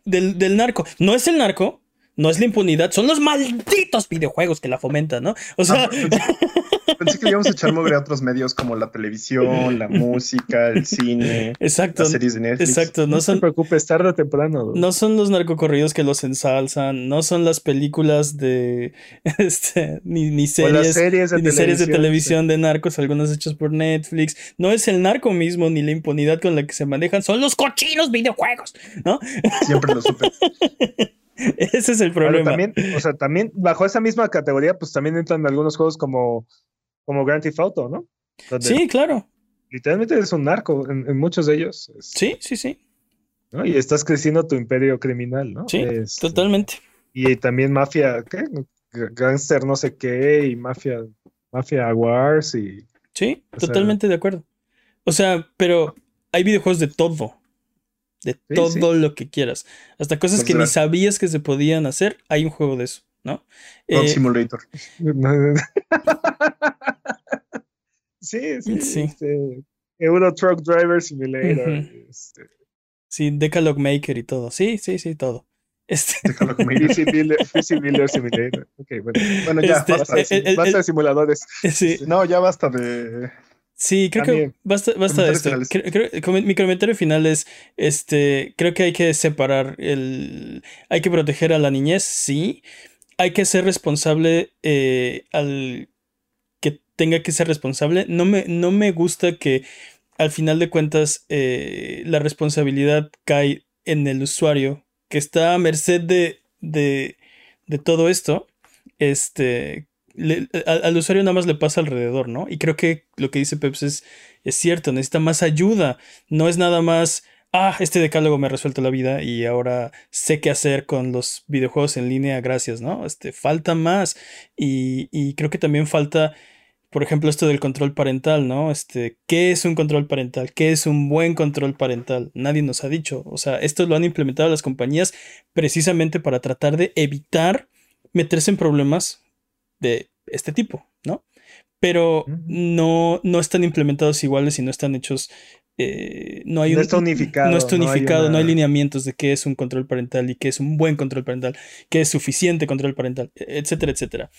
del, del narco. No es el narco, no es la impunidad, son los malditos videojuegos que la fomentan, ¿no? O sea. Ah, pensé, que íbamos a echar mugre a otros medios como la televisión, la música, el cine, exacto, las series de Netflix. Exacto, no, no son. te preocupes, tarde o temprano. No son los narcocorridos que los ensalzan, no son las películas de. Este, ni, ni series, series, de, ni series de televisión de narcos, algunas hechas por Netflix. No es el narco mismo, ni la impunidad con la que se manejan, son los cochinos videojuegos, ¿no? Siempre lo supe. Ese es el problema. también, o sea, también bajo esa misma categoría, pues también entran algunos juegos como, como Grand Theft Auto, ¿no? sí, claro. Literalmente es un narco en, muchos de ellos. sí, sí, sí. ¿no? Y estás creciendo tu imperio criminal, ¿no? Sí, totalmente. Y también mafia, ¿qué? Gangster no sé qué, y mafia, mafia wars y... Sí, totalmente de acuerdo. O sea, pero hay videojuegos de todo de todo lo que quieras. Hasta cosas que ni sabías que se podían hacer, hay un juego de eso, ¿no? Eh, Simulator. sí, sí. sí. Este, Euro Truck Driver Simulator. Este. Sí, Decalogue Maker y todo. Sí, sí, sí, todo. Este... Decalogue Maker. Simulator. Ok, bueno. Bueno, ya, este, basta, basta de simuladores. Sí. No, ya basta de Sí, creo que basta, basta de esto. mi comentario final es, este, creo que hay que separar el, hay que proteger a la niñez, sí. Hay que ser responsable eh, al tenga que ser responsable. No me, no me gusta que al final de cuentas eh, la responsabilidad cae en el usuario que está a merced de, de, de todo esto. Este, al, usuario nada más le pasa alrededor, ¿no? Y creo que lo que dice Peps es, es cierto, necesita más ayuda. No es nada más, ah, este decálogo me ha resuelto la vida y ahora sé qué hacer con los videojuegos en línea, gracias, ¿no? Este, falta más. Y, y creo que también falta, por ejemplo, esto del control parental, ¿no? Este, ¿qué es un control parental? ¿Qué es un buen control parental? Nadie nos ha dicho. O sea, esto lo han implementado las compañías precisamente para tratar de evitar meterse en problemas de este tipo, ¿no? Pero no, no están implementados iguales y no están hechos. Eh, no hay no está unificado. No está unificado, no hay, lineamientos de qué es un control parental y qué es un buen control parental, qué es suficiente control parental, etcétera, etcétera.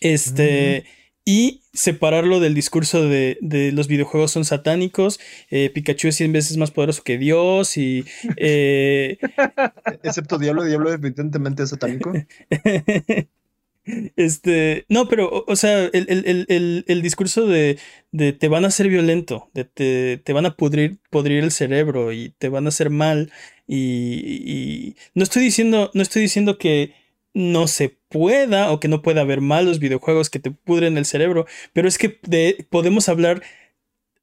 Este. Y separarlo del discurso de, los videojuegos son satánicos, eh, Pikachu es 100 veces más poderoso que Dios y... Eh, Excepto Diablo, Diablo evidentemente es satánico. Este, no, pero, o, sea, el, discurso de, de, te van a hacer violento, de te, te van a pudrir, podrir el cerebro y te van a hacer mal. Y, no estoy diciendo, no estoy diciendo que no se pueda o que no pueda haber malos videojuegos que te pudren el cerebro, pero es que podemos hablar,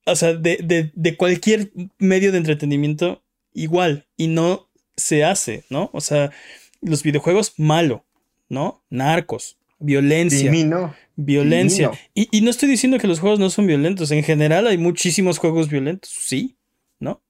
o sea, de, de cualquier medio de entretenimiento igual y no se hace, ¿no? O sea, los videojuegos malo, ¿no? Narcos, violencia. Violencia. Y, no estoy diciendo que los juegos no son violentos. En general hay muchísimos juegos violentos, sí, ¿no?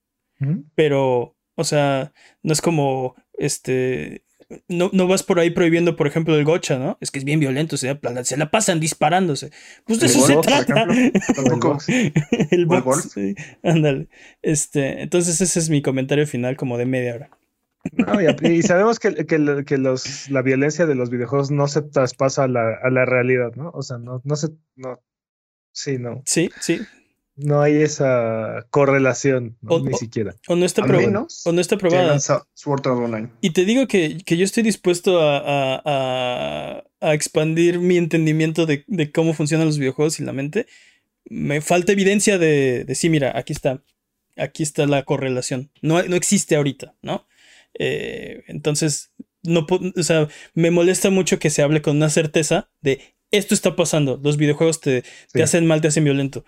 Pero, o sea, no es como, este, no, no, vas por ahí prohibiendo, por ejemplo, el gocha, ¿no? Es que es bien violento, se, la pasan disparándose. Pues de eso se trata. el box. ándale. Este, entonces ese es mi comentario final como de media hora y, sabemos que, que, los, la violencia de los videojuegos no se traspasa a la, a la realidad, ¿no? O sea, no, no se. No, sí, no. Sí, sí. No hay esa correlación, ni siquiera. O no está, probada. o no está probada. Y te digo que, que yo estoy dispuesto a, a, a, expandir mi entendimiento de, de, cómo funcionan los videojuegos y la mente. Me falta evidencia de, de sí, mira, aquí está. Aquí está la correlación. No, no existe ahorita, ¿no? Eh, entonces, no, o sea, me molesta mucho que se hable con una certeza de esto está pasando. Los videojuegos te, te hacen mal, te hacen violento.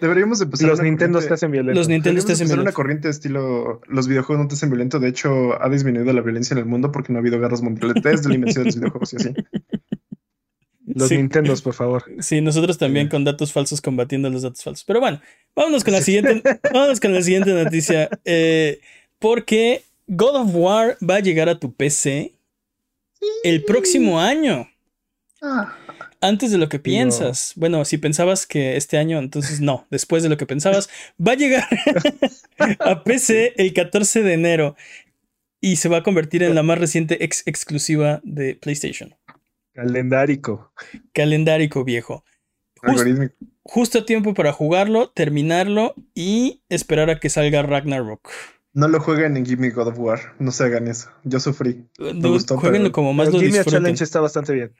Deberíamos empezar. Los Nintendo te hacen violento. Los Nintendo te hacen violento. una corriente de estilo. Los videojuegos no te hacen violento. De hecho, ha disminuido la violencia en el mundo porque no ha habido guerras mundiales desde la invención de los videojuegos y así. Los Nintendo, por favor. Sí, nosotros también con datos falsos combatiendo los datos falsos. Pero bueno, vámonos con la siguiente, vámonos con la siguiente noticia. Eh, porque God of War va a llegar a tu PC el próximo año. Ah. Antes de lo que piensas. Bueno, si pensabas que este año, entonces no. Después de lo que pensabas, va a llegar a PC el 14 de enero y se va a convertir en la más reciente ex exclusiva de PlayStation. Calendárico. Calendárico viejo. justo a tiempo para jugarlo, terminarlo y esperar a que salga Ragnarok. No lo jueguen en Gimme God of War. No se hagan eso. Yo sufrí. jueguenlo como más lo disfruten. Challenge está bastante bien.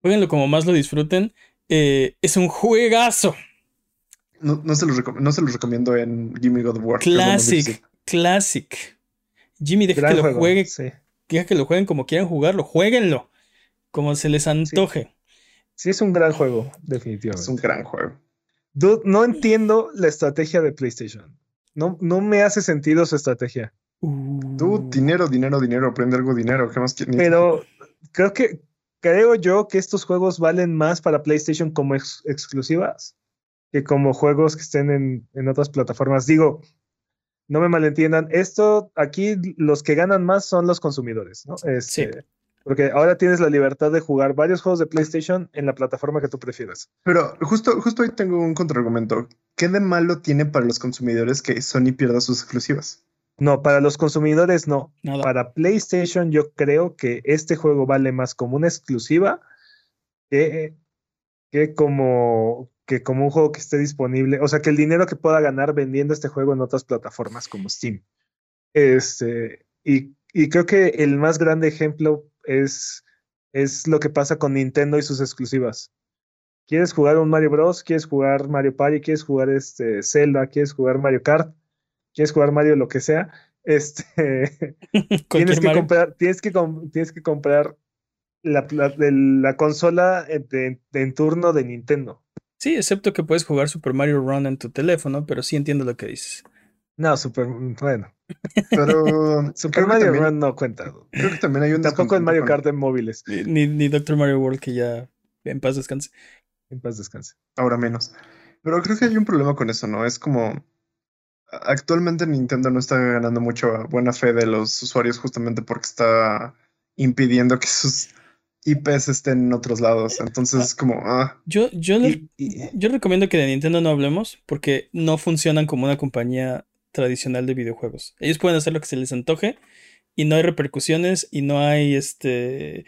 Jueguenlo como más lo disfruten. Eh, es un juegazo. No, se los recomiendo en Gimme God of War. Classic. Classic. Jimmy, deja que lo jueguen. Deja que lo jueguen como quieran jugarlo. Jueguenlo. Como se les antoje. Sí. es un gran juego, definitivamente. Es un gran juego. Dude, no entiendo la estrategia de PlayStation. No, no me hace sentido su estrategia. Tú, dinero, dinero, dinero, aprende algo dinero. ¿Qué más quieres? Pero creo que creo yo que estos juegos valen más para PlayStation como exclusivas que como juegos que estén en, en, otras plataformas. Digo, no me malentiendan, esto aquí los que ganan más son los consumidores, ¿no? sí. Este, porque ahora tienes la libertad de jugar varios juegos de PlayStation en la plataforma que tú prefieras. Pero justo, justo hoy tengo un contraargumento. ¿Qué de malo tiene para los consumidores que Sony pierda sus exclusivas? No, para los consumidores no. Para PlayStation yo creo que este juego vale más como una exclusiva que, que, como, que como un juego que esté disponible. O sea, que el dinero que pueda ganar vendiendo este juego en otras plataformas como Steam. Este, y, y creo que el más grande ejemplo es, es lo que pasa con Nintendo y sus exclusivas. ¿Quieres jugar un Mario Bros? ¿Quieres jugar Mario Party? ¿Quieres jugar este Zelda? ¿Quieres jugar Mario Kart? ¿Quieres jugar Mario lo que sea? Este, tienes, que comprar, tienes, que tienes que comprar la, la, consola en turno de Nintendo. Sí, excepto que puedes jugar Super Mario Run en tu teléfono, pero sí entiendo lo que dices. No, super, bueno. Pero Super Mario Run no cuenta. Creo que también hay un Tampoco en Mario Kart en móviles. Ni, ni Doctor Mario World que ya en paz descanse. En paz descanse. Ahora menos. Pero creo que hay un problema con eso, ¿no? Es como actualmente Nintendo no está ganando mucho buena fe de los usuarios justamente porque está impidiendo que sus IPs estén en otros lados. Entonces, es como. Ah. Yo, yo, yo recomiendo que de Nintendo no hablemos porque no funcionan como una compañía tradicional de videojuegos. Ellos pueden hacer lo que se les antoje y no hay repercusiones y no hay este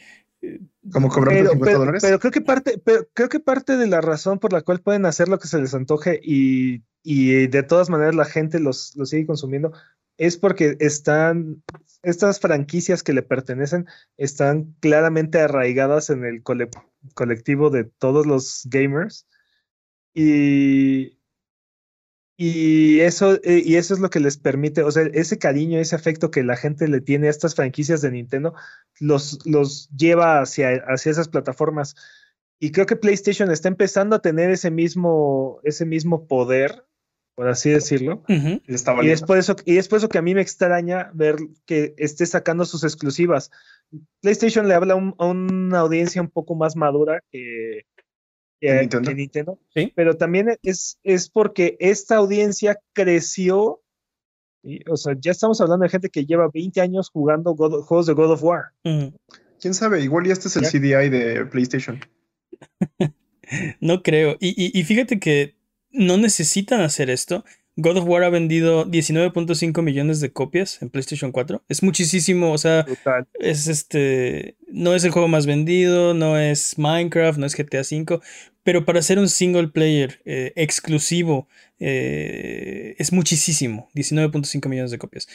como cobrando 50 dólares. Pero creo que parte, pero creo que parte de la razón por la cual pueden hacer lo que se les antoje y, y de todas maneras la gente los, los sigue consumiendo es porque están estas franquicias que le pertenecen están claramente arraigadas en el colectivo de todos los gamers y y eso, eh, y eso es lo que les permite, o sea, ese cariño, ese afecto que la gente le tiene a estas franquicias de Nintendo, los, los lleva hacia, hacia esas plataformas. Y creo que PlayStation está empezando a tener ese mismo, ese mismo poder, por así decirlo. y, es por eso, y es por eso que a mí me extraña ver que esté sacando sus exclusivas. PlayStation le habla a una audiencia un poco más madura que, Nintendo. Pero también es, es porque esta audiencia creció. o sea, ya estamos hablando de gente que lleva 20 años jugando juegos de God of War. Quién sabe, igual y este es el CDI de PlayStation. no creo. y, fíjate que no necesitan hacer esto. God of War ha vendido 19.5 millones de copias en PlayStation 4. Es muchísimo, o sea, es este, no es el juego más vendido, no es Minecraft, no es GTA V, pero para ser un single player eh, exclusivo eh, es muchísimo, 19.5 millones de copias.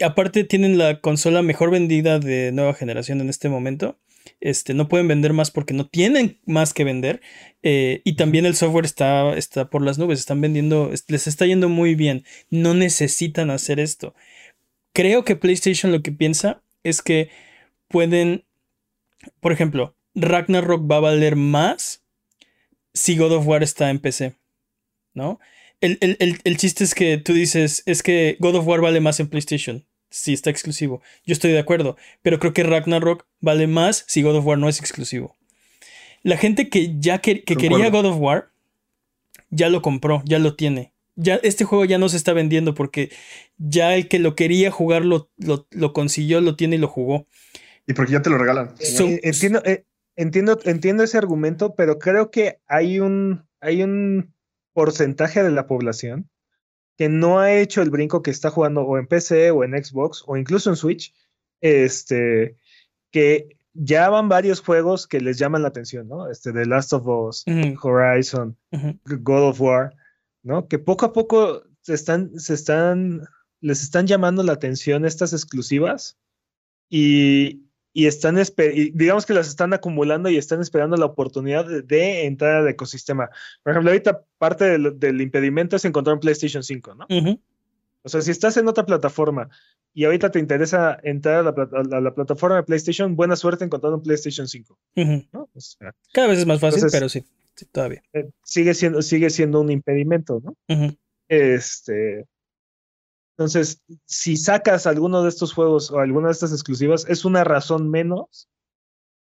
Aparte tienen la consola mejor vendida de nueva generación en este momento este, no pueden vender más porque no tienen más que vender. Eh, y también el software está, está por las nubes, están vendiendo, les está yendo muy bien. No necesitan hacer esto. Creo que PlayStation lo que piensa es que pueden, por ejemplo, Ragnarok va a valer más si God of War está en PC, ¿no? El, el, chiste es que tú dices, es que God of War vale más en PlayStation si está exclusivo. Yo estoy de acuerdo, pero creo que Ragnarok vale más si God of War no es exclusivo. La gente que ya que, quería God of War ya lo compró, ya lo tiene. Ya este juego ya no se está vendiendo porque ya el que lo quería jugar lo, lo, consiguió, lo tiene y lo jugó. Y porque ya te lo regalan. Eh, entiendo, eh, entiendo, entiendo ese argumento, pero creo que hay un, hay un porcentaje de la población que no ha hecho el brinco que está jugando o en PC o en Xbox o incluso en Switch, este, que ya van varios juegos que les llaman la atención, ¿no? Este, The Last of Us, Horizon, God of War, ¿no? Que poco a poco se están, se están, les están llamando la atención estas exclusivas y, y están, digamos que las están acumulando y están esperando la oportunidad de, entrar al ecosistema. Por ejemplo, ahorita parte del, impedimento es encontrar un PlayStation 5, ¿no? O sea, si estás en otra plataforma y ahorita te interesa entrar a la, plataforma de PlayStation, buena suerte encontrando un PlayStation 5. Cada vez es más fácil, pero sí, todavía. Eh, sigue, siendo, sigue siendo un impedimento, ¿no? Este, entonces, si sacas alguno de estos juegos o alguna de estas exclusivas, es una razón menos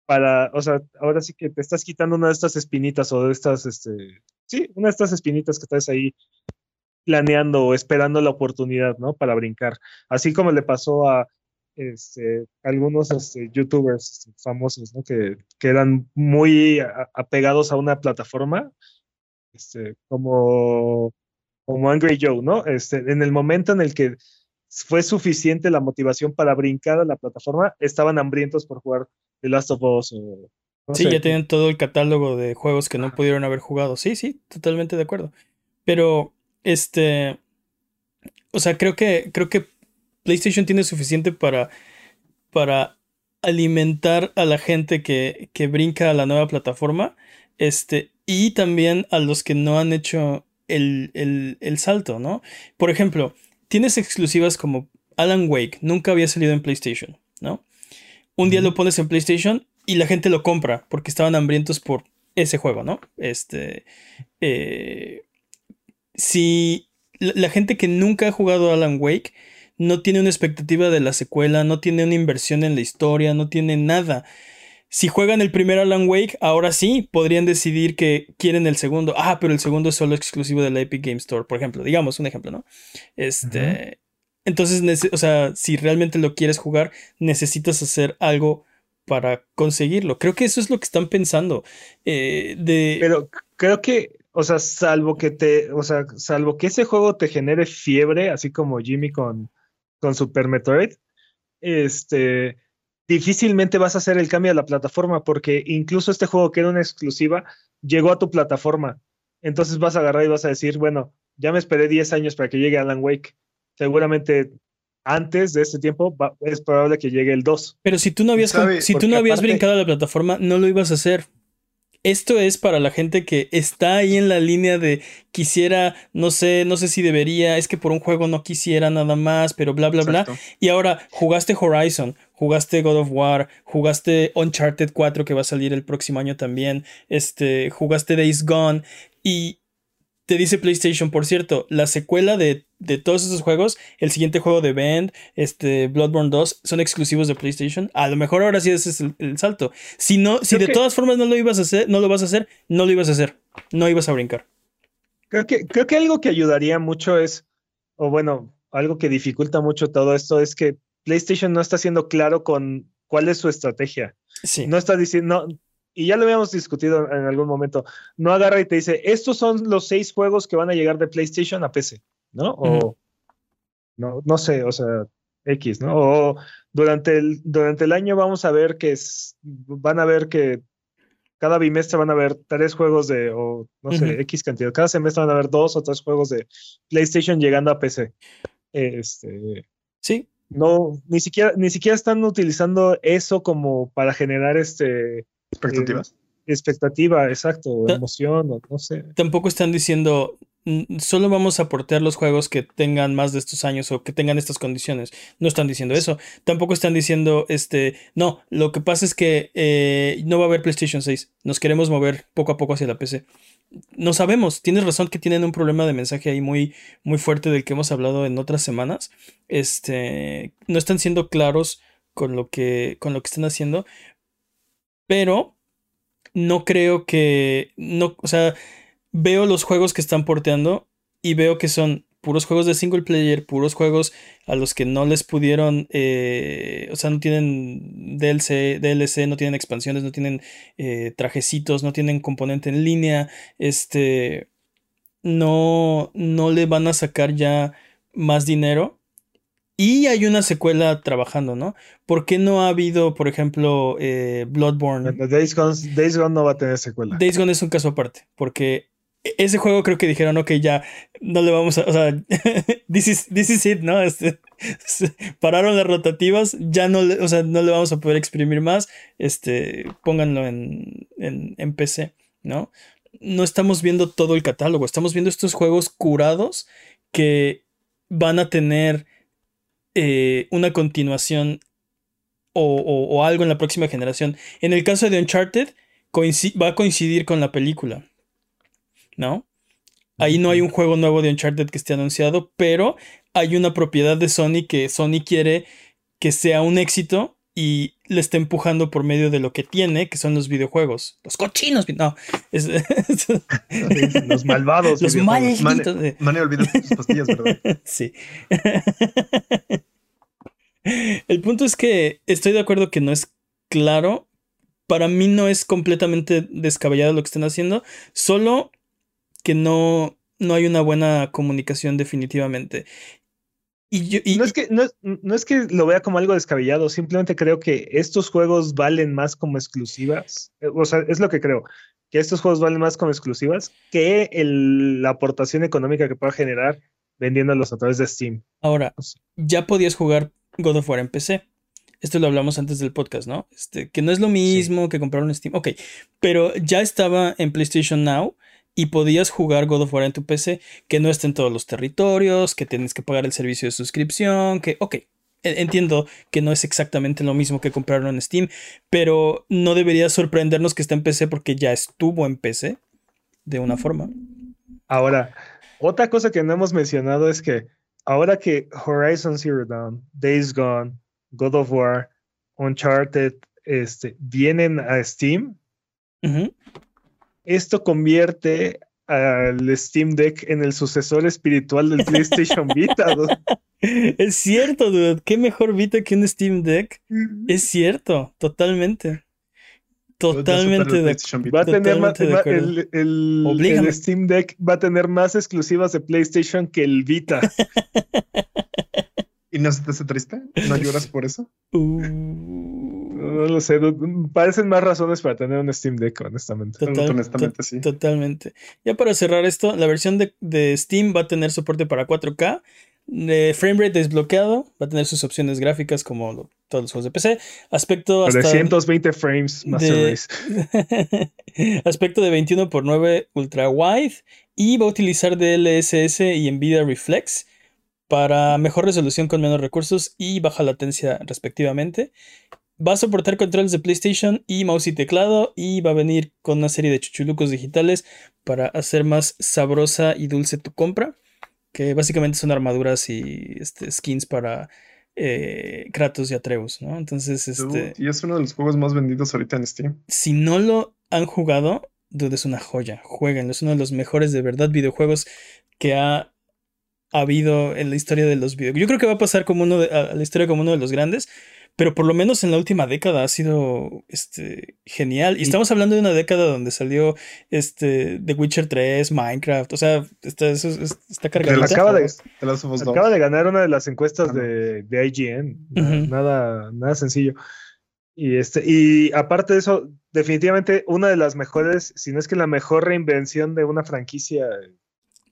para, o sea, ahora sí que te estás quitando una de estas espinitas o de estas, este, sí, una de estas espinitas que estás ahí planeando o esperando la oportunidad, ¿no? Para brincar. Así como le pasó a este, algunos este, youtubers este, famosos, ¿no? Que, que eran muy apegados a una plataforma, este, como como Angry Joe, ¿no? Este, en el momento en el que fue suficiente la motivación para brincar a la plataforma, estaban hambrientos por jugar The Last of Us sí, ya tienen todo el catálogo de juegos que no pudieron haber jugado. Sí, sí, totalmente de acuerdo. Pero, este, o sea, creo que, creo que PlayStation tiene suficiente para, para alimentar a la gente que, que brinca a la nueva plataforma, este, y también a los que no han hecho el, salto, ¿no? Por ejemplo, tienes exclusivas como Alan Wake, nunca había salido en PlayStation, ¿no? Un día lo pones en PlayStation y la gente lo compra porque estaban hambrientos por ese juego, ¿no? Este. Eh, si la gente que nunca ha jugado Alan Wake no tiene una expectativa de la secuela, no tiene una inversión en la historia, no tiene nada. Si juegan el primer Alan Wake, ahora sí podrían decidir que quieren el segundo. Ah, pero el segundo es solo exclusivo de la Epic Game Store, por ejemplo. Digamos un ejemplo, ¿no? Este. Entonces, o sea, si realmente lo quieres jugar, necesitas hacer algo para conseguirlo. Creo que eso es lo que están pensando. Eh, de... Pero creo que, o sea, salvo que te, o sea, salvo que ese juego te genere fiebre, así como Jimmy con, con Super Metroid, este difícilmente vas a hacer el cambio a la plataforma porque incluso este juego que era una exclusiva llegó a tu plataforma. Entonces vas a agarrar y vas a decir, bueno, ya me esperé 10 años para que llegue Alan Wake. Seguramente antes de este tiempo es probable que llegue el 2. Pero si tú no habías, si tú no habías brincado a la plataforma, no lo ibas a hacer. Esto es para la gente que está ahí en la línea de quisiera, no sé, no sé si debería, es que por un juego no quisiera nada más, pero bla, bla, bla. Y ahora jugaste Horizon, jugaste God of War, jugaste Uncharted 4 que va a salir el próximo año también, este, jugaste Days Gone y te dice PlayStation, por cierto, la secuela de, todos esos juegos, el siguiente juego de Band, este, Bloodborne 2, son exclusivos de PlayStation. A lo mejor ahora sí ese es el, salto. Si no, si de todas formas no lo ibas a hacer, no lo vas a hacer, no lo ibas a hacer. No ibas a brincar. Creo que, creo que algo que ayudaría mucho es, o bueno, algo que dificulta mucho todo esto es que PlayStation no está siendo claro con cuál es su estrategia. Sí. No está diciendo, y ya lo habíamos discutido en algún momento, no agarra y te dice, estos son los seis juegos que van a llegar de PlayStation a PC, ¿no? O no, no sé, o sea, X, ¿no? O durante el, durante el año vamos a ver que van a ver que cada bimestre van a haber tres juegos de, o no sé, X cantidad, cada semestre van a haber dos o tres juegos de PlayStation llegando a PC. Este, sí. No, ni siquiera, ni siquiera están utilizando eso como para generar este Expectativas. Eh, expectativa, exacto, emoción, no, sé. Tampoco están diciendo, solo vamos a portear los juegos que tengan más de estos años o que tengan estas condiciones. No están diciendo eso. Tampoco están diciendo, este, no, lo que pasa es que eh, no va a haber PlayStation 6. Nos queremos mover poco a poco hacia la PC. No sabemos, tienes razón que tienen un problema de mensaje ahí muy, muy fuerte del que hemos hablado en otras semanas. Este, no están siendo claros con lo que, con lo que están haciendo, pero no creo que. No, o sea, veo los juegos que están porteando y veo que son puros juegos de single player, puros juegos a los que no les pudieron, eh, o sea, no tienen DLC, DLC, no tienen expansiones, no tienen eh, trajecitos, no tienen componente en línea, este, no, no le van a sacar ya más dinero y hay una secuela trabajando, ¿no? ¿Por qué no ha habido, por ejemplo, eh, Bloodborne? Days Gone, Days Gone no va a tener secuela. Days Gone es un caso aparte, porque ese juego creo que dijeron, ok, ya no le vamos a, o sea, this is, it, ¿no? Este, pararon las rotativas, ya no le, o sea, no le vamos a poder exprimir más, este, pónganlo en, en, en PC, ¿no? No estamos viendo todo el catálogo, estamos viendo estos juegos curados que van a tener eh, una continuación o, algo en la próxima generación. En el caso de Uncharted, va a coincidir con la película. ¿No? Ahí no hay un juego nuevo de Uncharted que esté anunciado, pero hay una propiedad de Sony que Sony quiere que sea un éxito y le está empujando por medio de lo que tiene, que son los videojuegos. Los cochinos, no. los malvados. Los malditos. Mane, olvidó tus pastillas, ¿verdad? sí. El punto es que estoy de acuerdo que no es claro. Para mí no es completamente descabellado lo que están haciendo. Solo que no, no hay una buena comunicación definitivamente. Y, No, es que, no, es, que lo vea como algo descabellado, simplemente creo que estos juegos valen más como exclusivas. Eh, o sea, es lo que creo, que estos juegos valen más como exclusivas que la aportación económica que pueda generar vendiéndolos a través de Steam. Ahora, ya podías jugar God of War en PC. Esto lo hablamos antes del podcast, ¿no? Este, que no es lo mismo que comprar un Steam. Ok, pero ya estaba en PlayStation Now y podías jugar God of War en tu PC, que no esté en todos los territorios, que tienes que pagar el servicio de suscripción, que, ok, entiendo que no es exactamente lo mismo que comprarlo en Steam, pero no debería sorprendernos que esté en PC porque ya estuvo en PC de una forma. Ahora, otra cosa que no hemos mencionado es que ahora que Horizon Zero Dawn, Days Gone, God of War, Uncharted, este, vienen a Steam, esto convierte al Steam Deck en el sucesor espiritual del PlayStation Vita. Es cierto, dude. ¿Qué mejor Vita que un Steam Deck? Es cierto, totalmente. Totalmente de, va a tener más, el, el, Steam Deck va a tener más exclusivas de PlayStation que el Vita. ¿Y no se te hace triste? ¿No lloras por eso? Uh, No lo sé, parecen más razones para tener un Steam Deck, honestamente. honestamente, sí. Totalmente. Ya para cerrar esto, la versión de, de, Steam va a tener soporte para 4K, de framerate desbloqueado, va a tener sus opciones gráficas como todos los juegos de PC. Aspecto hasta. 320 frames, Master Race. aspecto de 21 x 9 ultra wide y va a utilizar DLSS y Nvidia Reflex para mejor resolución con menos recursos y baja latencia respectivamente. Va a soportar controles de PlayStation y mouse y teclado y va a venir con una serie de chuchulucos digitales para hacer más sabrosa y dulce tu compra que básicamente son armaduras y este, skins para eh, Kratos y Atreus, ¿no? Entonces, este... Y es uno de los juegos más vendidos ahorita en Steam. Si no lo han jugado, dude, es una joya, jueguenlo, es uno de los mejores de verdad videojuegos que ha habido en la historia de los videojuegos. Yo creo que va a pasar como uno de, a la historia como uno de los grandes, pero por lo menos en la última década ha sido este, genial. Y, estamos hablando de una década donde salió este, The Witcher 3, Minecraft, o sea, está, está cargado. Acaba, de, acaba de ganar una de las encuestas de, de IGN, nada, nada sencillo. Y, este, y aparte de eso, definitivamente una de las mejores, si no es que la mejor reinvención de una franquicia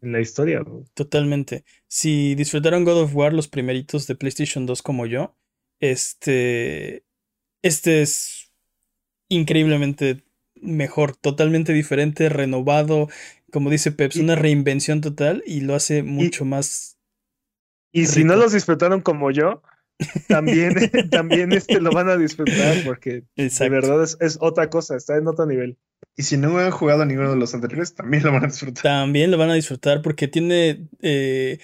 en la historia. Totalmente. Si disfrutaron God of War los primeritos de PlayStation 2 como yo, este, este es increíblemente mejor, totalmente diferente, renovado, como dice Peps, una reinvención total y lo hace mucho más. Y si no los disfrutaron como yo, también, también este lo van a disfrutar porque de verdad es, otra cosa, está en otro nivel. Y si no han jugado a ninguno de los anteriores, también lo van a disfrutar. También lo van a disfrutar porque tiene eh,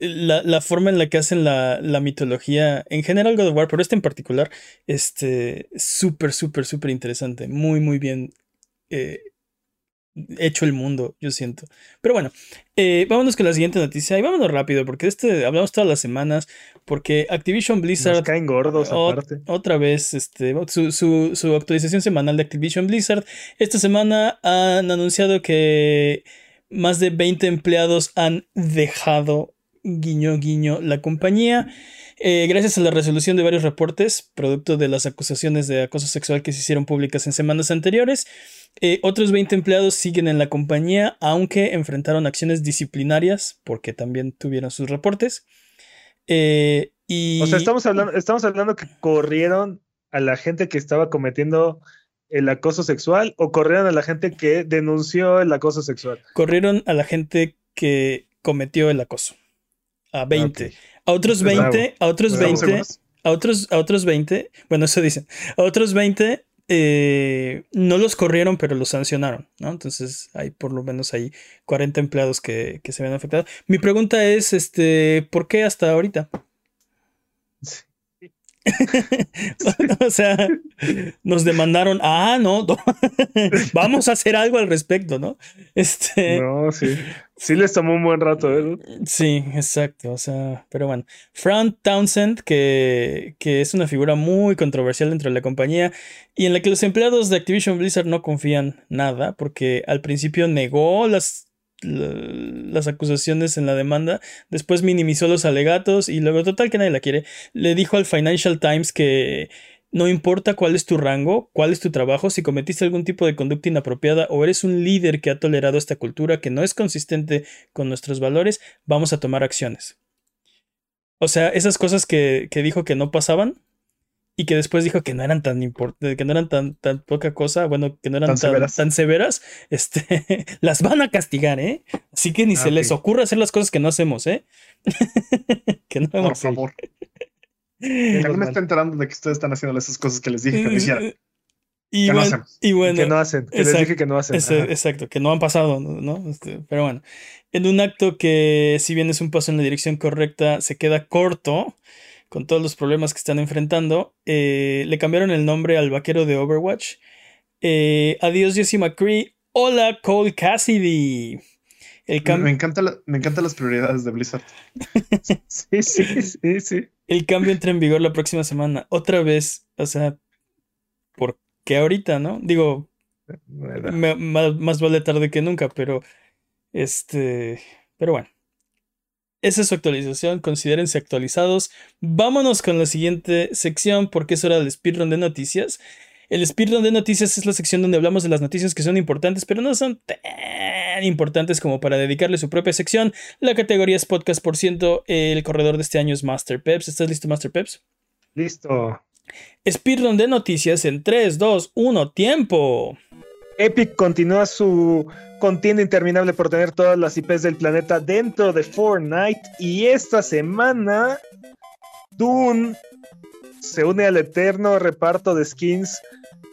la, forma en la que hacen la, mitología, en general God of War, pero este en particular, este, súper, súper, súper interesante, muy, muy bien eh, hecho el mundo, yo siento. Pero bueno, eh, vámonos con la siguiente noticia y vámonos rápido, porque este hablamos todas las semanas, porque Activision Blizzard... caen gordos aparte. Otra vez, este, su, su, su actualización semanal de Activision Blizzard, esta semana han anunciado que más de 20 empleados han dejado guiño, guiño, la compañía. Eh, gracias a la resolución de varios reportes, producto de las acusaciones de acoso sexual que se hicieron públicas en semanas anteriores, eh, otros 20 empleados siguen en la compañía, aunque enfrentaron acciones disciplinarias, porque también tuvieron sus reportes. Eh, y... O sea, estamos hablando, estamos hablando que corrieron a la gente que estaba cometiendo el acoso sexual o corrieron a la gente que denunció el acoso sexual. Corrieron a la gente que cometió el acoso a 20. A otros 20, a otros 20, a otros, a otros 20, bueno, eso dicen, a otros 20 eh, no los corrieron, pero los sancionaron, ¿no? Entonces hay por lo menos hay 40 empleados que, que se ven afectados. Mi pregunta es, este, ¿por qué hasta ahorita? o sea, nos demandaron, ah, no, vamos a hacer algo al respecto, ¿no? Este. No, sí. Sí les tomó un buen rato, ¿eh? Sí, exacto. O sea, pero bueno. Frank Townsend, que, que es una figura muy controversial dentro de la compañía y en la que los empleados de Activision Blizzard no confían nada, porque al principio negó las las acusaciones en la demanda, después minimizó los alegatos y luego total que nadie la quiere, le dijo al Financial Times que no importa cuál es tu rango, cuál es tu trabajo, si cometiste algún tipo de conducta inapropiada o eres un líder que ha tolerado esta cultura que no es consistente con nuestros valores, vamos a tomar acciones. O sea, esas cosas que, que dijo que no pasaban, y que después dijo que no eran tan importantes, que no eran tan, tan poca cosa, bueno, que no eran tan, severas. este, las van a castigar, ¿eh? Así que ni ah, se les ocurra hacer las cosas que no hacemos, ¿eh? que no Por favor. no me está enterando de que ustedes están haciendo esas cosas que les dije que no hicieran. Y, bueno, no y bueno, que no hacen, que les dije que no hacen. exacto, que no han pasado, ¿no? Este, pero bueno, en un acto que si bien es un paso en la dirección correcta, se queda corto, con todos los problemas que están enfrentando, eh, le cambiaron el nombre al vaquero de Overwatch. Eh, adiós Jesse McCree. Hola Cole Cassidy. me, encanta me encantan las prioridades de Blizzard. sí, sí, sí, sí. El cambio entra en vigor la próxima semana. Otra vez, o sea, ¿por qué ahorita, no? Digo, más, más, vale tarde que nunca, pero este, pero bueno. Esa es su actualización, considérense actualizados. Vámonos con la siguiente sección porque es hora del speedrun de noticias. El speedrun de noticias es la sección donde hablamos de las noticias que son importantes, pero no son tan importantes como para dedicarle su propia sección. La categoría es podcast por ciento. El corredor de este año es Master Peps. ¿Estás listo, Master Peps? Listo. Speedrun de noticias en 3, 2, 1, tiempo. Epic continúa su contienda interminable por tener todas las IPs del planeta dentro de Fortnite y esta semana Dune se une al eterno reparto de skins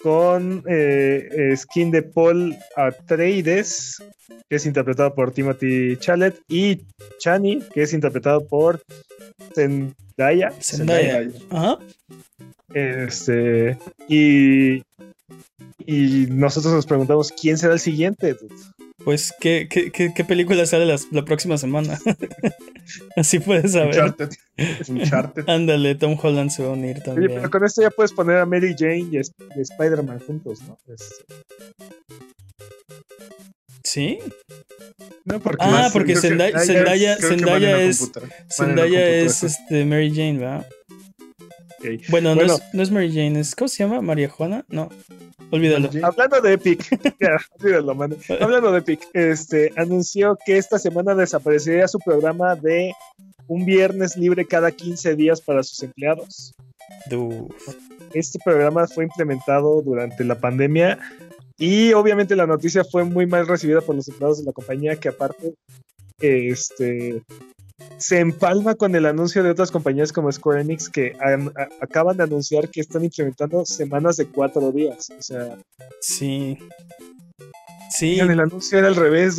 con eh, eh, skin de Paul Atreides, que es interpretado por Timothy Chalet, y Chani, que es interpretado por Zendaya. Zendaya. Ajá. Este, y, y nosotros nos preguntamos quién será el siguiente. Pues, ¿qué, qué, qué, película sale la, próxima semana? Así puedes saber. Uncharted. Uncharted. Ándale, Tom Holland se va a unir también. Oye, pero con esto ya puedes poner a Mary Jane y, Spider-Man juntos, ¿no? ¿Sí? No, porque ah, porque Zendaya, Zendaya, Zendaya es, Zendaya es este, Mary Jane, ¿verdad? Bueno, No, es, no, es, Mary Jane, es, ¿cómo se llama? ¿María Juana? No, olvídalo. Hablando de Epic, olvídalo, man. Hablando de Epic, este, anunció que esta semana desaparecería su programa de un viernes libre cada 15 días para sus empleados. Este programa fue implementado durante la pandemia y obviamente la noticia fue muy mal recibida por los empleados de la compañía que aparte este se empalma con el anuncio de otras compañías como Square Enix que acaban de anunciar que están implementando semanas de cuatro días. O sea. Sí. Sí. En el anuncio era al revés.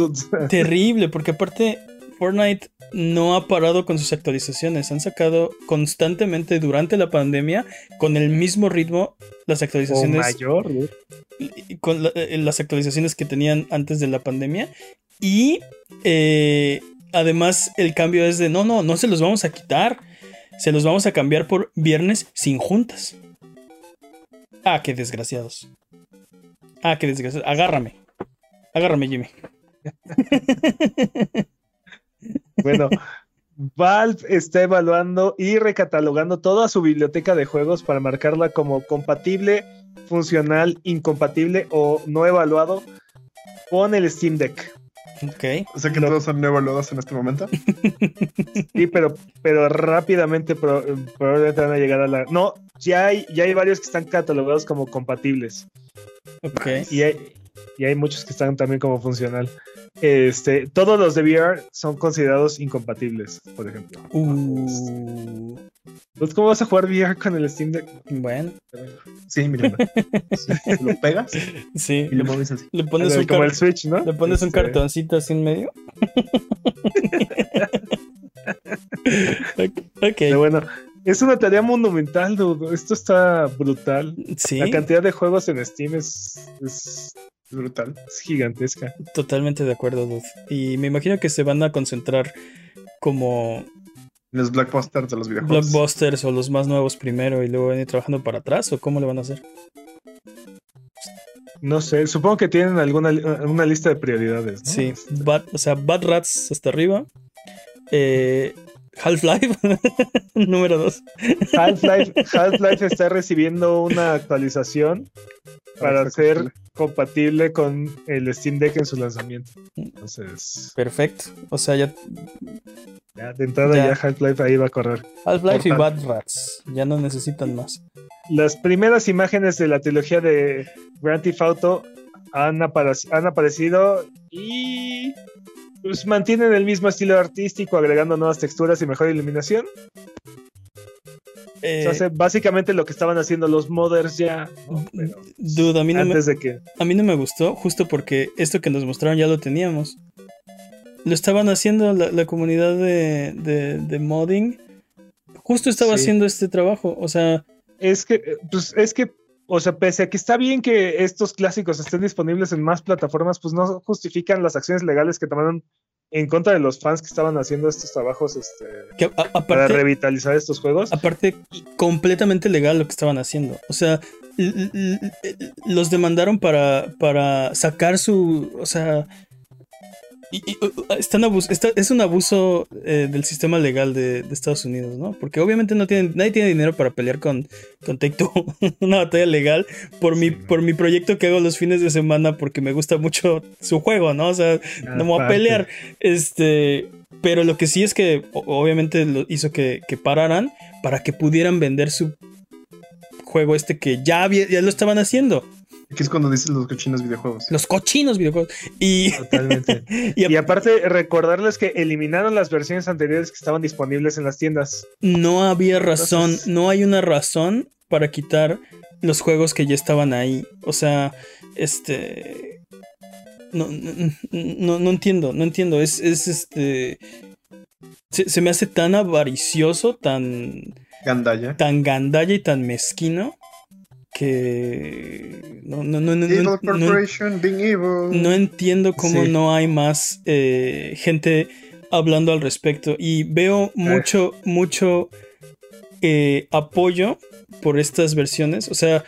Terrible, porque aparte Fortnite no ha parado con sus actualizaciones. Han sacado constantemente durante la pandemia, con el mismo ritmo, las actualizaciones. mayor, Con eh, las actualizaciones que tenían antes de la pandemia. Y eh, además el cambio es de no, no, no se los vamos a quitar. Se los vamos a cambiar por viernes sin juntas. Ah, qué desgraciados. Ah, qué desgraciados. Agárrame. Agárrame, Jimmy. bueno, Valve está evaluando y recatalogando toda su biblioteca de juegos para marcarla como compatible, funcional, incompatible o no evaluado con el Steam Deck. Ok. O sea que todos son evaluados en este momento. sí, pero, pero rápidamente probablemente van a llegar a la. No, ya hay, ya hay varios que están catalogados como compatibles. Ok. Y hay, y hay muchos que están también como funcional. Este, todos los de VR son considerados incompatibles, por ejemplo. Uh. Pues, ¿cómo vas a jugar VR con el Steam Deck? Bueno. Sí, mira. lo pegas sí. y lo mueves así. Le pones un como el Switch, ¿no? Le pones un este. cartoncito así en medio. ok. Pero bueno, es una tarea monumental, dude. Esto está brutal. Sí. La cantidad de juegos en Steam es, es brutal, es gigantesca. Totalmente de acuerdo, dude. Y me imagino que se van a concentrar como los blockbusters de los videojuegos. Blockbusters o los más nuevos primero y luego venir trabajando para atrás o cómo le van a hacer. No sé, supongo que tienen alguna una lista de prioridades. Sí, o sea, Bad Rats hasta arriba. Eh, Half-Life, número 2. Half-Life Half está recibiendo una actualización para ser compatible con el Steam Deck en su lanzamiento. Entonces. Perfecto. O sea, ya. Ya de entrada ya, Half-Life ahí va a correr. Half-Life y Bad Rats. Ya no necesitan más. Las primeras imágenes de la trilogía de Grand Theft Auto han, han aparecido y pues mantienen el mismo estilo artístico, agregando nuevas texturas y mejor iluminación. Eh, básicamente lo que estaban haciendo los modders ya. duda a mí no antes me, de que. A mí no me gustó, justo porque esto que nos mostraron ya lo teníamos. Lo estaban haciendo la, comunidad de, modding. Justo estaba haciendo este trabajo. O sea. Es que, pues, es que, o sea, pese a que está bien que estos clásicos estén disponibles en más plataformas, pues no justifican las acciones legales que tomaron en contra de los fans que estaban haciendo estos trabajos este, para revitalizar estos juegos. Aparte, completamente legal lo que estaban haciendo. O sea, los demandaron para, para sacar su. O sea. Están es un abuso eh, del sistema legal de, Estados Unidos, ¿no? Porque obviamente no tienen, nadie tiene dinero para pelear con, con Take Two, una batalla legal por mi, por mi proyecto que hago los fines de semana porque me gusta mucho su juego, ¿no? O sea, no me voy a pelear. Este, pero lo que sí es que obviamente lo hizo que, que pararan para que pudieran vender su juego este que ya, ya lo estaban haciendo. Que es cuando dices los cochinos videojuegos. Los cochinos videojuegos. Y, Totalmente. y, aparte, recordarles que eliminaron las versiones anteriores que estaban disponibles en las tiendas. No había razón, no hay una razón para quitar los juegos que ya estaban ahí. O sea, este. No, no, no, entiendo, no entiendo. Es, es este. Se, se, me hace tan avaricioso, tan. Gandalla. Tan gandalla y tan mezquino que no, no, no, no, no, entiendo cómo no hay más eh, gente hablando al respecto y veo mucho, mucho eh, apoyo por estas versiones. O sea,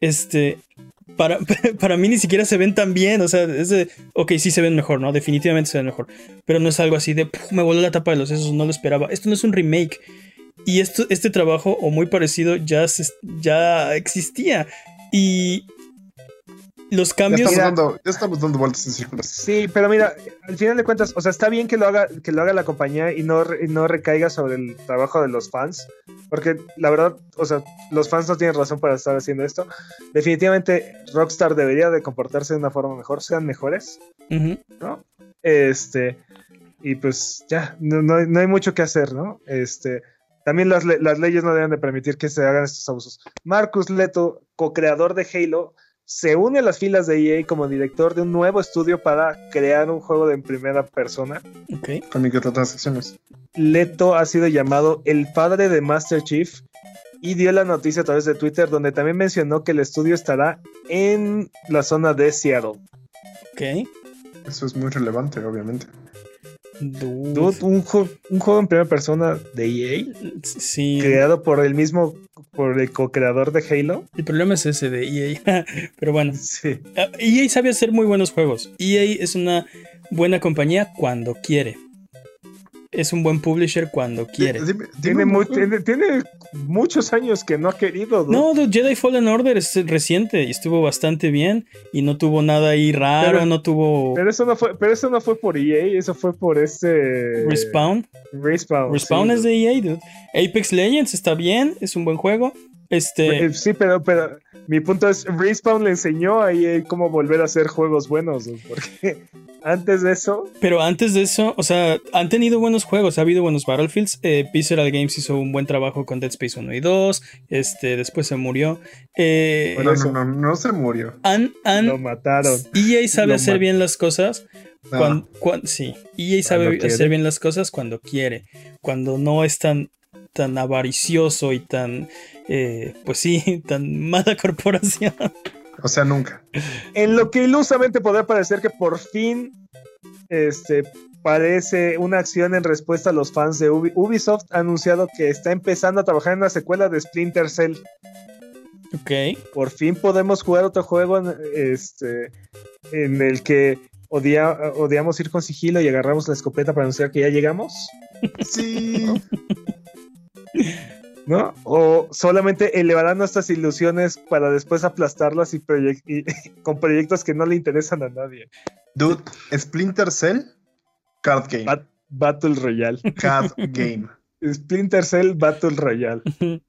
este, para, para, mí ni siquiera se ven tan bien. O sea, es de, ok, sí se ven mejor, ¿no? Definitivamente se ven mejor. Pero no es algo así de, me voló la tapa de los sesos, no lo esperaba. Esto no es un remake. Y esto, este trabajo, o muy parecido, ya, ya existía. Y los cambios. Ya estamos, dando, vueltas en círculos. Sí, pero mira, al final de cuentas, o sea, está bien que lo haga, que lo haga la compañía y no, no recaiga sobre el trabajo de los fans. Porque la verdad, o sea, los fans no tienen razón para estar haciendo esto. Definitivamente, Rockstar debería de comportarse de una forma mejor, sean mejores. ¿No? Este. Y pues ya, no, no hay mucho que hacer, ¿no? Este. También las, leyes no deben de permitir que se hagan estos abusos. Marcus Leto, co-creador de Halo, se une a las filas de EA como director de un nuevo estudio para crear un juego de en primera persona. Okay. Con microtransacciones. Leto ha sido llamado el padre de Master Chief y dio la noticia a través de Twitter donde también mencionó que el estudio estará en la zona de Seattle. Ok. Eso es muy relevante, obviamente un, juego en primera persona de EA. Sí. Creado por el mismo, por el co-creador de Halo. El problema es ese de EA. Pero bueno. Sí. EA ah, sabe hacer muy buenos juegos. EA es una buena compañía cuando quiere es un buen publisher cuando quiere. tiene, muchos años que no ha querido. No, Jedi Fallen Order es reciente y estuvo bastante bien y no tuvo nada ahí raro, no tuvo. Pero eso no fue, pero eso no fue por EA, eso fue por este. Respawn. Respawn. Respawn es de EA, dude. Apex Legends está bien, es un buen juego. Este. Eh, sí, pero, pero mi punto es, Respawn le enseñó a EA cómo volver a hacer juegos buenos, porque antes de eso. Pero antes de eso, o sea, han tenido buenos juegos, ha habido buenos Battlefields. Eh, Visceral Games hizo un buen trabajo con Dead Space 1 y 2. Este, después se murió. Eh, bueno, no, no, no, se murió. Lo mataron. EA sabe hacer bien las cosas. Cuando, sí, EA sabe hacer bien las cosas cuando quiere. Cuando no es tan, tan avaricioso y tan, eh, pues sí, tan mala corporación. O sea, nunca. En lo que ilusamente podría parecer que por fin este, parece una acción en respuesta a los fans de Ubisoft, ha anunciado que está empezando a trabajar en una secuela de Splinter Cell. Ok. Por fin podemos jugar otro juego en, este, en el que odiamos ir con sigilo y agarramos la escopeta para anunciar que ya llegamos. Sí. ¿no? O solamente elevarán nuestras ilusiones para después aplastarlas y, con proyectos que no le interesan a nadie. Dude, Splinter Cell, Card Game. Battle Royale. Card Game. Splinter Cell Battle Royale.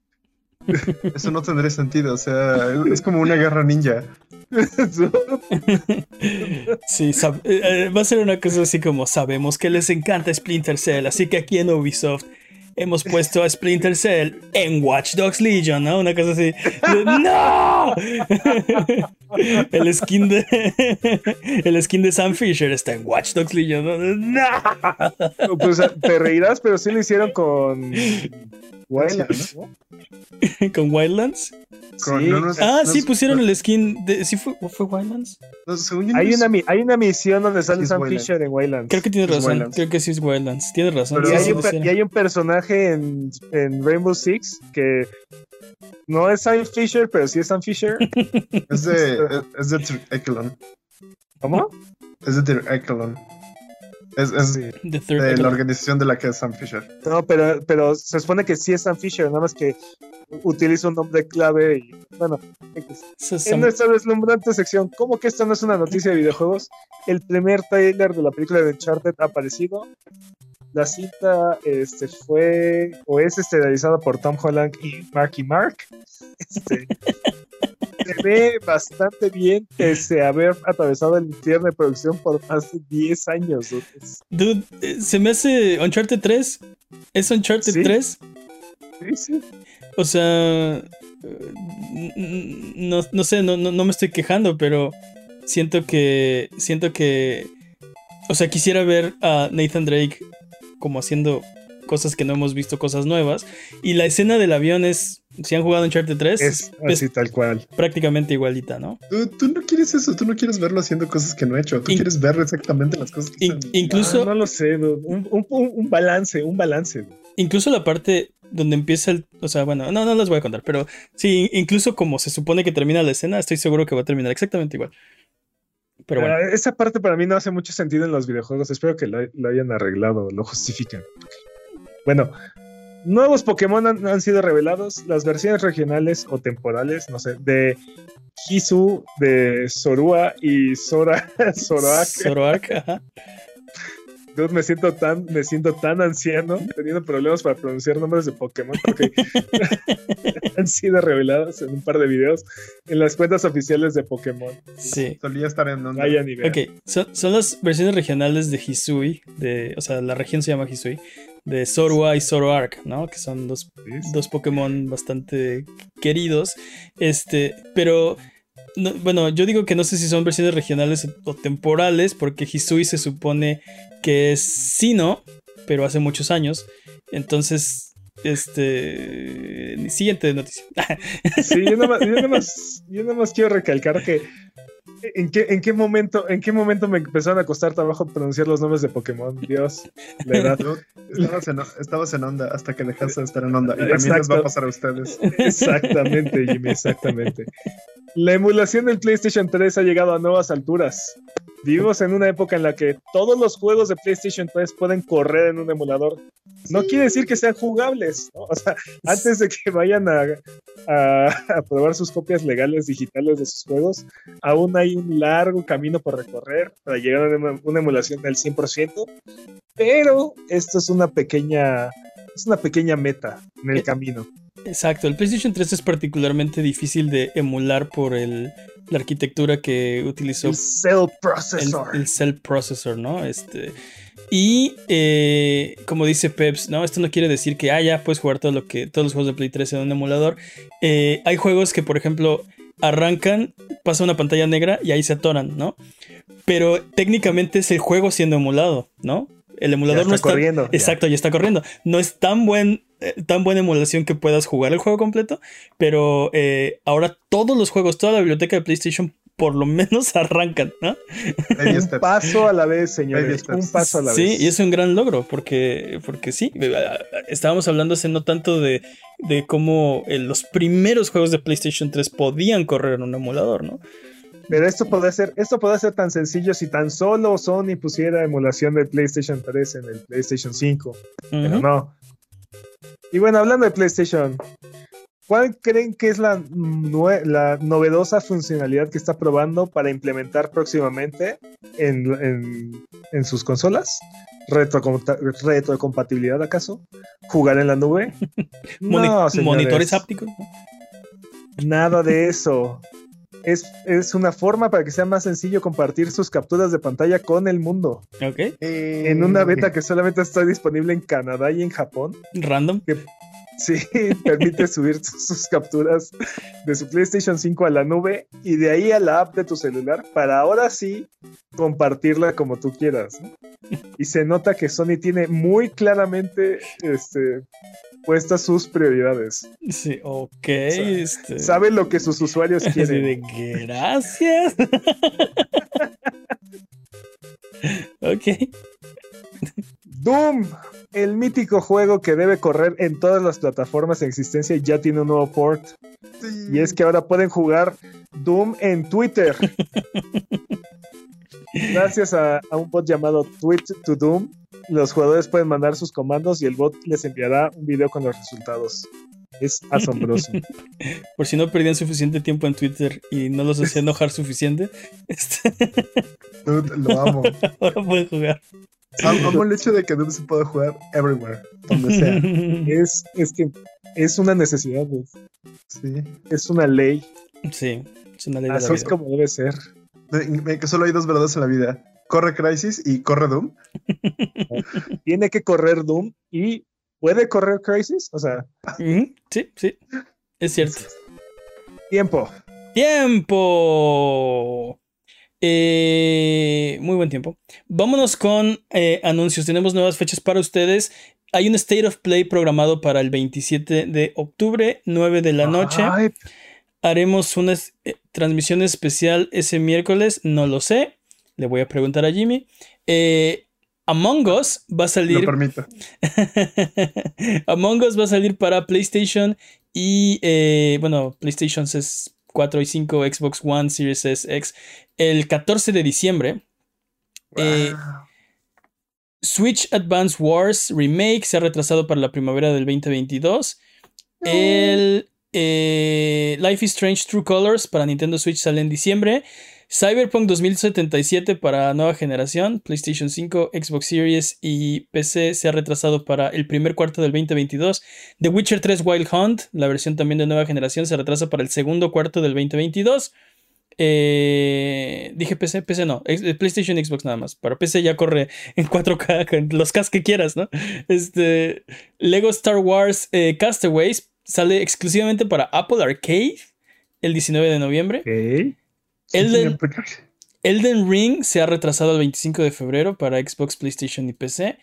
Eso no tendría sentido, o sea, es como una guerra ninja. sí, eh, eh, va a ser una cosa así como sabemos que les encanta Splinter Cell, así que aquí en Ubisoft hemos puesto a Splinter Cell en Watch Dogs Legion, ¿no? Una cosa así. ¡No! el skin de el skin de Sam Fisher está en Watch Dogs Legion. ¡No! Pues te reirás, pero sí lo hicieron con Wildlands, ¿Con Wildlands? Sí. ah, sí, pusieron el skin de. ¿Sí fue, fue Wildlands? hay, una, hay una misión donde sale Sam Fisher en Wildlands. Creo que tiene razón. Creo que sí es Wildlands. Tiene razón. y, hay un, y, hay un, personaje en, en, Rainbow Six que no es Sam Fisher, pero sí es Sam Fisher. es de, es de Echelon. ¿Cómo? Es de Echelon. Es, es de la organización de la que es Sam Fisher. No, pero, pero se supone que sí es Sam Fisher, nada más que utiliza un nombre clave y bueno. En nuestra deslumbrante sección, ¿cómo que esto no es una noticia de videojuegos? El primer trailer de la película de Uncharted ha aparecido. La cinta este, fue o es estelarizada por Tom Holland y Marky Mark. Este, se ve bastante bien pese a haber atravesado el infierno de producción por más de 10 años. Dude, eh, se me hace Uncharted 3. ¿Es Uncharted 3? Sí, sí. O sea, no, no sé, no, no, me estoy quejando, pero siento que, siento que, o sea, quisiera ver a Nathan Drake como haciendo cosas que no hemos visto, cosas nuevas. Y la escena del avión es, si han jugado Uncharted 3, es así tal cual. Prácticamente igualita, ¿no? Tú, no quieres eso, tú no quieres verlo haciendo cosas que no ha hecho, tú quieres ver exactamente las cosas que Incluso... Ah, no lo sé, un, un, balance, un balance. Incluso la parte donde empieza el. O sea, bueno, no, no les voy a contar, pero sí, incluso como se supone que termina la escena, estoy seguro que va a terminar exactamente igual. Pero bueno. Ah, esa parte para mí no hace mucho sentido en los videojuegos. Espero que lo, hayan arreglado, lo justifiquen. Bueno, nuevos Pokémon han, sido revelados. Las versiones regionales o temporales, no sé, de Hisu, de Sorua y Sora, Zoroark. Zoroark, ajá me siento tan, me siento tan anciano, teniendo problemas para pronunciar nombres de Pokémon, porque han sido revelados en un par de videos en las cuentas oficiales de Pokémon. Sí. Solía estar en donde. Ok, son, son, las versiones regionales de Hisui, de, o sea, la región se llama Hisui, de Zorua y Zoroark, ¿no? Que son dos, dos Pokémon bastante queridos. Este, pero bueno, yo digo que no sé si son versiones regionales o temporales, porque Hisui se supone que es Sino, pero hace muchos años. Entonces, este. Siguiente noticia. sí, yo nada, más, quiero recalcar que. ¿En qué, ¿En qué momento en qué momento me empezaron a costar trabajo pronunciar los nombres de Pokémon? Dios, la edad. Estabas en, onda hasta que dejaste de estar en onda. Y también les va a pasar a ustedes. Exactamente, Jimmy, exactamente. La emulación del PlayStation 3 ha llegado a nuevas alturas. Vivimos en una época en la que todos los juegos de PlayStation 3 pueden correr en un emulador. No quiere decir que sean jugables. O sea, antes de que vayan a, a, probar sus copias legales digitales de sus juegos, aún hay un largo camino por recorrer para llegar a una, emulación del 100%. Pero esto es una pequeña, es una pequeña meta en el camino. Exacto, el PlayStation 3 es particularmente difícil de emular por el, la arquitectura que utilizó. El Cell Processor. El, Cell Processor, ¿no? Este. Y eh, como dice Peps, ¿no? Esto no quiere decir que ah, ya puedes jugar todo lo que, todos los juegos de Play 3 en un emulador. Eh, hay juegos que, por ejemplo, arrancan, pasa una pantalla negra y ahí se atoran, ¿no? Pero técnicamente es el juego siendo emulado, ¿no? El emulador no está corriendo. Exacto, ya. está corriendo. No es tan buen eh, tan buena emulación que puedas jugar el juego completo, pero eh, ahora todos los juegos, toda la biblioteca de PlayStation por lo menos arrancan, ¿no? un paso a la vez, señores. Un paso a la vez. Sí, y es un gran logro, porque, porque sí, eh, estábamos hablando hace no tanto de, de cómo los primeros juegos de PlayStation 3 podían correr en un emulador, ¿no? Pero esto puede ser, esto puede ser tan sencillo si tan solo Sony pusiera emulación de PlayStation 3 en el PlayStation 5. Pero no. Y bueno, hablando de PlayStation, ¿cuál creen que es la, la novedosa funcionalidad que está probando para implementar próximamente en, en, sus consolas? ¿Retrocompatibilidad acaso? ¿Jugar en la nube? no, ¿Monitores hápticos? Nada de eso es, una forma para que sea más sencillo compartir sus capturas de pantalla con el mundo. Ok. en una beta que solamente está disponible en Canadá y en Japón. Random. Que, sí, permite subir sus capturas de su PlayStation 5 a la nube y de ahí a la app de tu celular para ahora sí compartirla como tú quieras. Y se nota que Sony tiene muy claramente este, puestas sus prioridades. Sí, ok. este... Sabe lo que sus usuarios quieren. gracias. ok. Doom, el mítico juego que debe correr en todas las plataformas en existencia, ya tiene un nuevo port. Y es que ahora pueden jugar Doom en Twitter. Gracias a, un bot llamado Tweet to Doom, los jugadores pueden mandar sus comandos y el bot les enviará un video con los resultados. Es asombroso. Por si no perdían suficiente tiempo en Twitter y no los hacía enojar suficiente. Este... lo amo. Ahora pueden jugar. Amo el hecho de que Doom se pueda jugar everywhere, donde sea. Es, es que es una necesidad, Sí. Es una ley. Sí, es una ley. Así es como debe ser. Que solo hay dos verdades en la vida. Corre Crisis y corre Doom. Tiene que correr Doom y puede correr Crisis. O sea. Sí, sí. Es cierto. Tiempo. Tiempo. Eh, muy buen tiempo. Vámonos con eh, anuncios. Tenemos nuevas fechas para ustedes. Hay un State of Play programado para el 27 de octubre, 9 de la noche. Haremos una eh, transmisión especial ese miércoles, no lo sé. Le voy a preguntar a Jimmy. Among Us va a salir. Lo permito. Among Us va a salir para PlayStation y, bueno, PlayStation es 4 y 5, Xbox One, Series S, X, el 14 de diciembre. Eh, Switch Advance Wars Remake se ha retrasado para la primavera del 2022. El eh, Life is Strange True Colors para Nintendo Switch sale en diciembre. Cyberpunk 2077 para nueva generación, PlayStation 5, Xbox Series y PC se ha retrasado para el primer cuarto del 2022. The Witcher 3 Wild Hunt, la versión también de nueva generación, se retrasa para el segundo cuarto del 2022. Eh, dije PC, PC no, eh, PlayStation Xbox nada más. Para PC ya corre en 4K, los cas que quieras, ¿no? Este, Lego Star Wars eh, Castaways sale exclusivamente para Apple Arcade el 19 de noviembre. Elden, Ring se ha retrasado al 25 de febrero para Xbox, PlayStation y PC.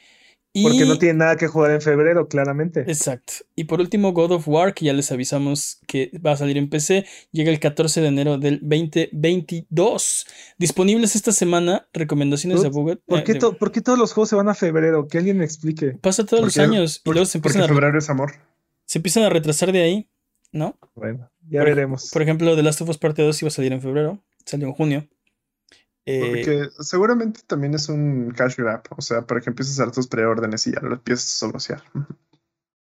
Porque no tiene nada que jugar en febrero, claramente. Exacto. Y por último, God of War, que ya les avisamos que va a salir en PC, llega el 14 de enero del 2022. Disponibles esta semana, recomendaciones de Google. ¿Por, qué ¿Por qué todos los juegos se van a febrero? Que alguien me explique. Pasa todos los años y luego se empiezan a. febrero es amor. Se empiezan a retrasar de ahí, ¿no? Bueno, ya veremos. Por ejemplo, The Last of Us Parte 2 iba a salir en febrero salió en junio. Porque eh, seguramente también es un cash grab, o sea, para que empieces a hacer tus preórdenes y ya lo empieces a sabrosear.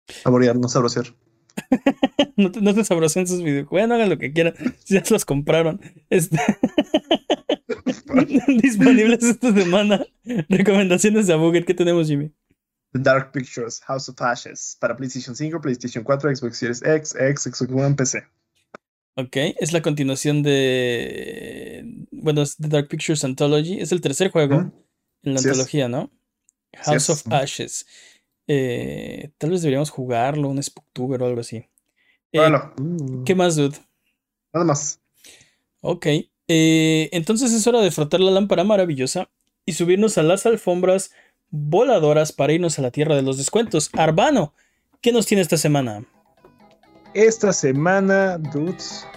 Saborear, no sabrosear. no, te, no te sabrosean sus videojuegos. Bueno, hagan lo que quieran. Ya se los compraron. Este... Disponibles esta semana. Recomendaciones de Abuget. ¿Qué tenemos, Jimmy? The Dark Pictures, House of Ashes, para PlayStation 5, PlayStation 4, Xbox Series X, X, Xbox One, PC. Ok, es la continuación de. Bueno, es The Dark Pictures Anthology. Es el tercer juego en la antología, ¿no? House of Ashes. Eh, tal vez deberíamos jugarlo, un Spooktuber o algo así. Eh, bueno. ¿Qué más, dude? Nada más. Ok. Eh, entonces es hora de frotar la lámpara maravillosa y subirnos a las alfombras voladoras para irnos a la tierra de los descuentos. Arbano, ¿qué nos tiene esta semana? Esta semana, dudes,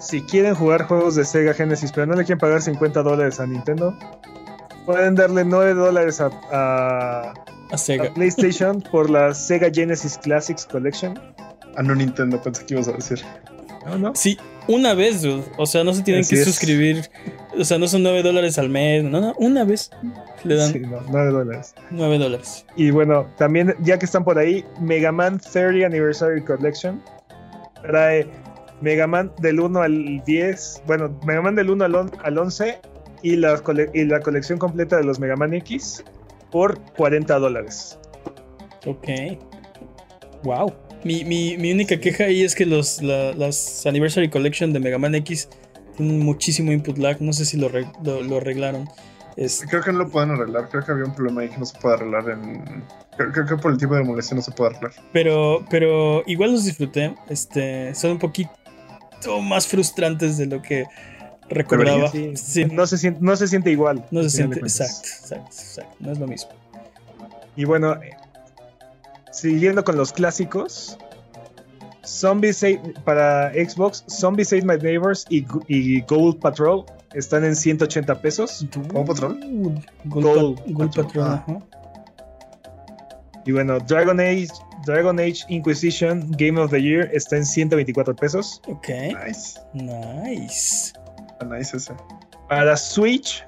si quieren jugar juegos de Sega Genesis, pero no le quieren pagar 50 dólares a Nintendo, pueden darle 9 dólares a, a, Sega. PlayStation por la Sega Genesis Classics Collection. Ah, no Nintendo, pensé que ibas a decir. No, no. Sí, una vez, dude. O sea, no se tienen que suscribir. O sea, no son 9 dólares al mes. No, no, una vez le dan. Sí, no, 9 dólares. 9 dólares. Y bueno, también, ya que están por ahí, Mega Man 30 Anniversary Collection trae Mega Man del 1 al 10. Bueno, Mega Man del 1 al, 11 y la, y la colección completa de los Mega Man X por 40 dólares. Ok. Wow. Mi, mi, mi, única queja ahí es que los, las Anniversary Collection de Mega Man X tienen muchísimo input lag. No sé si lo, lo, arreglaron. Creo que no lo pueden arreglar. Creo que había un problema ahí que no se puede arreglar en. Creo, que por el tipo de molestia no se puede arreglar. Pero, pero igual los disfruté. Este, son un poquito más frustrantes de lo que recordaba. No, se siente, no se siente igual. No se siente, exacto, exacto, exacto. No es lo mismo. Y bueno, siguiendo con los clásicos, Zombies para Xbox, Zombies Save My Neighbors y, Gold Patrol están en 180 pesos. ¿Gold Patrol? Gold, Gold, Patrol. Y bueno, Dragon Age, Dragon Age Inquisition Game of the Year está en 124 pesos. Ok. Nice. Nice. nice ese. Para Switch,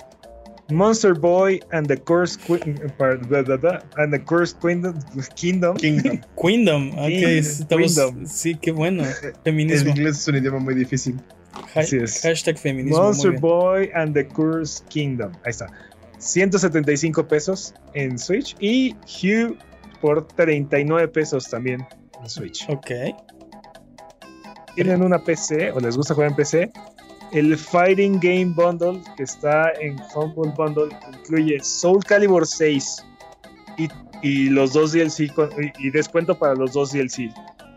Monster Boy and the Cursed and the Cursed Kingdom. Kingdom. Kingdom. Okay, estamos, Sí, qué bueno. Feminismo. El inglés es un idioma muy difícil. Así es. Hashtag feminismo. Monster Boy and the Cursed Kingdom. Ahí está. 175 pesos en Switch y Hugh por 39 pesos también en Switch. Ok. Tienen una PC o les gusta jugar en PC, el Fighting Game Bundle que está en Humble Bundle incluye Soul Calibur 6 y, los dos DLC y, descuento para los dos DLC.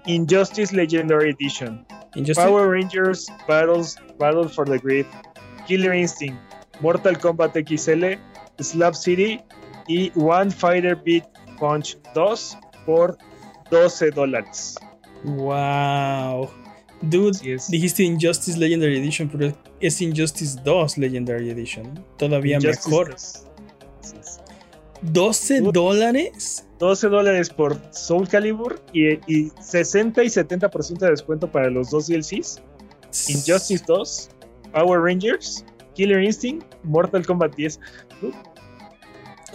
Injustice Legendary Edition. Power Rangers Battles Battle for the Grid. Killer Instinct. Mortal Kombat XL. Slap City. Y One Fighter Beat Punch 2 por 12 dólares. Wow. Dude, dijiste Injustice Legendary Edition, pero es Injustice 2 Legendary Edition. Todavía mejor. 12 dólares. 12 dólares por Soul Calibur y, 60 y 70% de descuento para los dos DLCs. Injustice 2, Power Rangers, Killer Instinct, Mortal Kombat 10.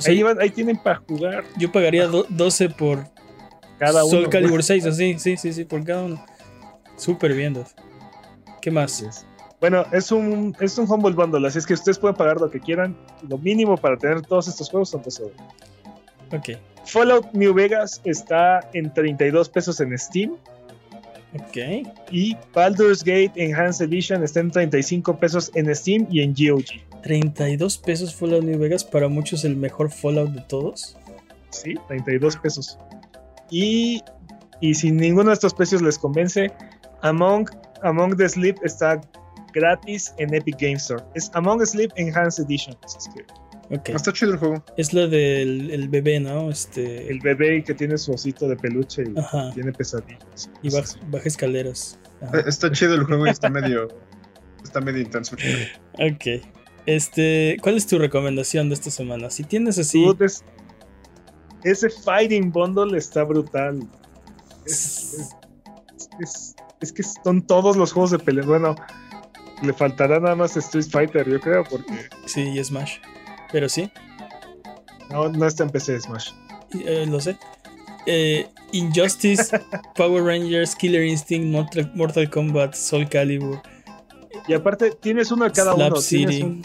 ahí, tienen para jugar. Yo pagaría 12 por cada uno. Soul Calibur 6, así, sí, sí, sí, por cada uno. Súper bien, ¿Qué más? Bueno, es un, es un Humble Bundle, así es que ustedes pueden pagar lo que quieran. Lo mínimo para tener todos estos juegos son 12 Ok. Fallout New Vegas está en 32 pesos en Steam. Ok. Y Baldur's Gate Enhanced Edition está en 35 pesos en Steam y en GOG. 32 pesos Fallout New Vegas, para muchos el mejor Fallout de todos. Sí, 32 pesos. Y, y si ninguno de estos precios les convence, Among, Among the Sleep está gratis en Epic Game Store. Es Among the Sleep Enhanced Edition. Okay. Está chido el juego. Es lo del bebé, ¿no? Este... El bebé que tiene su osito de peluche y tiene pesadillas. Y baja, escaleras. Eh, está chido el juego y está medio. está medio intenso. Ok. Este, ¿cuál es tu recomendación de esta semana? Si tienes así. ese Fighting Bundle está brutal. es, es que son todos los juegos de pelea. Bueno, le faltará nada más Street Fighter, yo creo, porque. Sí, y Smash. Pero sí. No, no está en PC Smash. Eh, lo sé. Eh, Injustice, Power Rangers, Killer Instinct, Mortal, Kombat, Soul Calibur. Y aparte, tienes uno de cada Slap uno. City.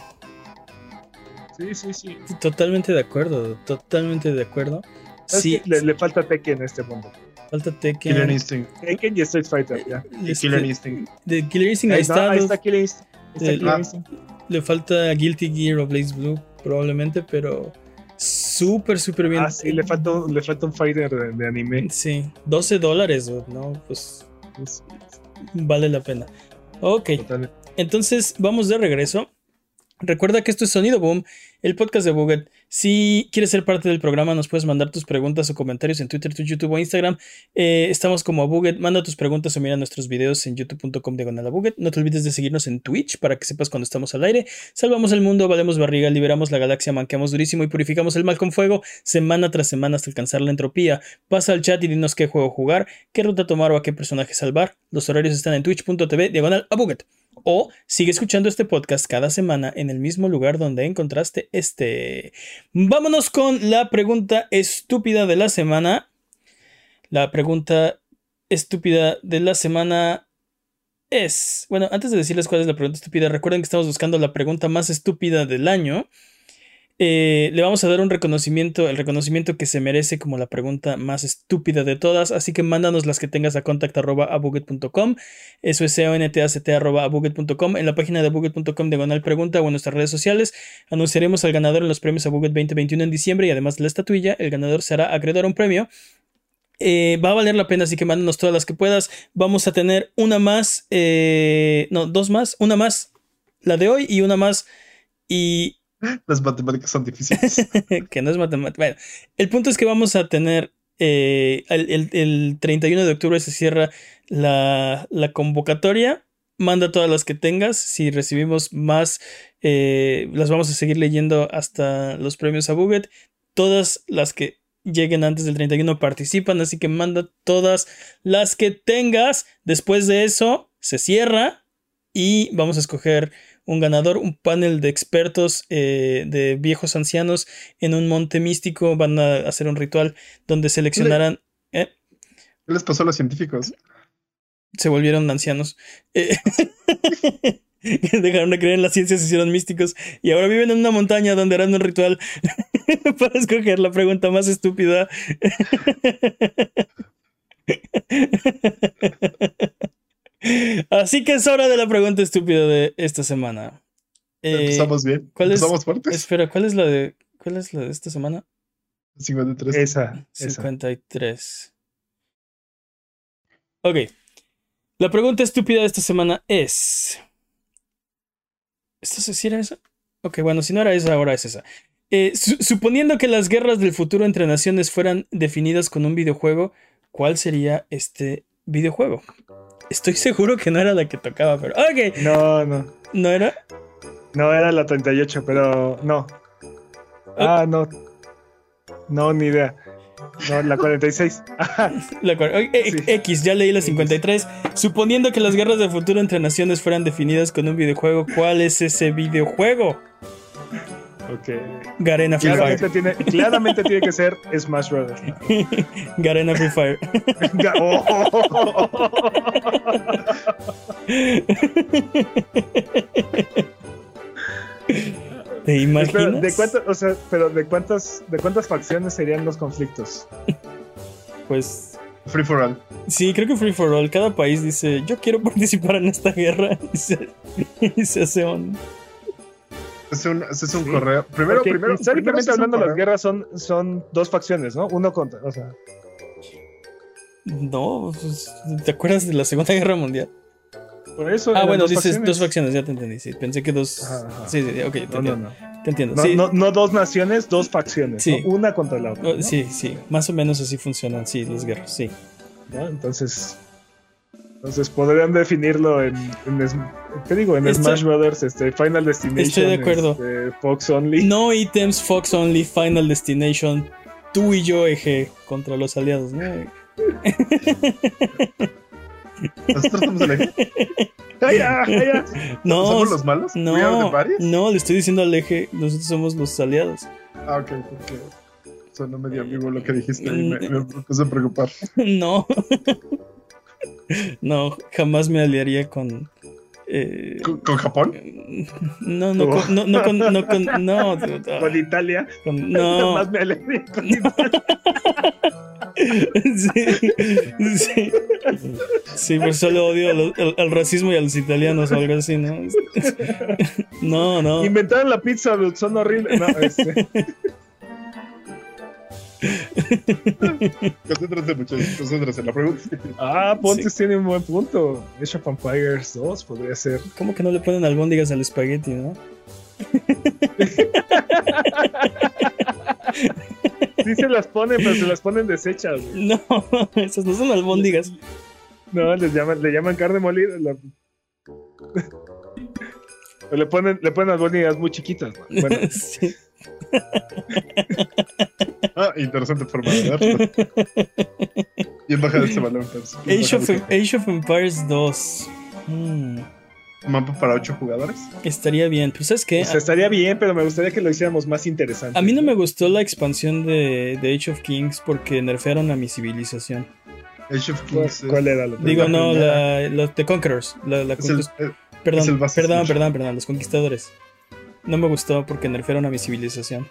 Sí, sí, sí. Totalmente de acuerdo, totalmente de acuerdo. Sí. Le, le, falta Tekken en este mundo. Falta Tekken. Killer Instinct. Tekken y Street Fighter, ya. Este, Killer Instinct. De Killer Instinct ahí, está. Ahí está Killer Instinct. Le falta Guilty Gear o Blaze Blue, probablemente, pero súper, súper bien. Ah, sí, le falta, le falta un fighter de, anime. Sí, 12 dólares, ¿no? Pues vale la pena. Ok, entonces vamos de regreso. Recuerda que esto es Sonido Boom, el podcast de Buget. Si quieres ser parte del programa, nos puedes mandar tus preguntas o comentarios en Twitter, YouTube o Instagram. Eh, estamos como Buget. Manda tus preguntas o mira nuestros videos en youtube.com diagonal Buget. No te olvides de seguirnos en Twitch para que sepas cuando estamos al aire. Salvamos el mundo, valemos barriga, liberamos la galaxia, manqueamos durísimo y purificamos el mal con fuego semana tras semana hasta alcanzar la entropía. Pasa al chat y dinos qué juego jugar, qué ruta tomar o a qué personaje salvar. Los horarios están en twitch.tv diagonal a Buget. O sigue escuchando este podcast cada semana en el mismo lugar donde encontraste este. Vámonos con la pregunta estúpida de la semana. La pregunta estúpida de la semana es. Bueno, antes de decirles cuál es la pregunta estúpida, recuerden que estamos buscando la pregunta más estúpida del año. Eh, le vamos a dar un reconocimiento, el reconocimiento que se merece como la pregunta más estúpida de todas. Así que mándanos las que tengas a contact.abuget.com. Eso es c o n t a c En la página de abuget.com diagonal pregunta o en nuestras redes sociales anunciaremos al ganador en los premios Abuget 2021 en diciembre y además de la estatuilla, el ganador será acreedor a un premio. Eh, va a valer la pena, así que mándanos todas las que puedas. Vamos a tener una más, eh, no, dos más, una más, la de hoy y una más. Y Las matemáticas son difíciles. que no es matemática. Bueno, el punto es que vamos a tener. Eh, el, 31 de octubre se cierra la, convocatoria. Manda todas las que tengas. Si recibimos más, eh, las vamos a seguir leyendo hasta los premios a Buget. Todas las que lleguen antes del 31 participan, así que manda todas las que tengas. Después de eso, se cierra y vamos a escoger un ganador, un panel de expertos eh, de viejos ancianos en un monte místico. Van a hacer un ritual donde seleccionarán. ¿eh? ¿Qué les pasó a los científicos? Se volvieron ancianos. Eh, dejaron de creer en las ciencias, se hicieron místicos y ahora viven en una montaña donde harán un ritual para escoger la pregunta más estúpida. Así que es hora de la pregunta estúpida de esta semana. Eh, Empezamos bien. ¿cuál Empezamos es, fuertes. Espera, ¿cuál es la de cuál es la de esta semana? 53. Esa. esa. 53. Ok. La pregunta estúpida de esta semana es. ¿Esto se si era esa? Ok, bueno, si no era esa, ahora es esa. Eh, su- suponiendo que las guerras del futuro entre naciones fueran definidas con un videojuego, ¿cuál sería este videojuego? Estoy seguro que no era la que tocaba, pero. Ok, No, no. ¿no era? No era la 38, pero no. Ah, no. No, ni idea. No, la 46. Ajá. La cual- ok, eh, Sí. X, ya leí la 53. Suponiendo que las guerras del futuro entre naciones fueran definidas con un videojuego, ¿cuál es ese videojuego? Ok. Garena Free Claramente Fire. tiene, claramente tiene que ser Smash Brothers. Garena Free Fire. Ga- oh. ¿Te imaginas? Pero, ¿de cuántas, o sea, pero de cuántas, de cuántas facciones serían los conflictos? Pues Free for all. sí, creo que Free for All. Cada país dice, yo quiero participar en esta guerra. Y se, y se hace un... Es un, ese es un Sí. correo. Primero, Porque primero. históricamente primero hablando, las guerras son, son dos facciones, ¿no? Uno contra, o sea, No, pues, ¿te acuerdas de la Segunda Guerra Mundial? por eso. Ah, bueno, dos dices facciones. dos facciones, ya te entendí. Sí, pensé que dos... Ajá, ajá. Sí, sí, ok, te No, no, entiendo. no. Te entiendo. No, sí. no, no dos naciones, dos facciones. Sí. ¿no? Una contra la otra. Oh, ¿no? Sí, sí, más o menos así funcionan, sí, las guerras, sí. ¿no? Entonces, entonces podrían definirlo en, ¿qué digo? En Estoy- Smash Brothers, este, Final Destination, Estoy de acuerdo. este, Fox Only. No ítems, Fox Only, Final Destination, tú y yo, eje, contra los aliados, ¿no? Nosotros en el ¡Ay, ya, ay, ya! No, ¿Somos los malos? ¿We are no, no, le estoy diciendo al eje, nosotros somos los aliados. Ah, ok, porque sonó medio ambiguo lo que dijiste y me, me puse a preocupar. No. No, jamás me aliaría con. eh, ¿Con, con Japón? no, no, con, no, no, con, no, con, no, ah, Con Italia. con- no. Más me alegré con Italia. Sí, sí. Sí, por solo odio al, al- al racismo y a los italianos o algo así, ¿no? No, no. Inventaron la pizza, son horribles. No, este, Concéntrate, muchachos, concéntrate. La pregunta ah, Pontes Sí. tiene un buen punto. Age of Empires 2 podría ser. ¿Cómo que no le ponen albóndigas al espagueti, no? Sí se las ponen, pero se las ponen deshechas. güey. No, esas no son albóndigas. No, les llaman, le llaman carne molida. la- le ponen, le ponen albóndigas muy chiquitas. ¿no? Bueno, Sí. Ah, interesante forma de verlo. Bien bajada este balón, Age of, bajado. Age of Empires 2. Hmm, Mapa para 8 jugadores. estaría bien, pero ¿sabes qué? o sea, estaría bien, pero me gustaría que lo hiciéramos más interesante. A mí no me gustó la expansión de, de Age of Kings porque nerfearon a mi civilización. Age of ¿Cuál, Kings. es- cuál era lo Digo, la no, la, los The Conquerors. La, la es el- conquist- eh, perdón, es el perdón, perdón, perdón, los conquistadores. No me gustó porque nerfearon a mi civilización.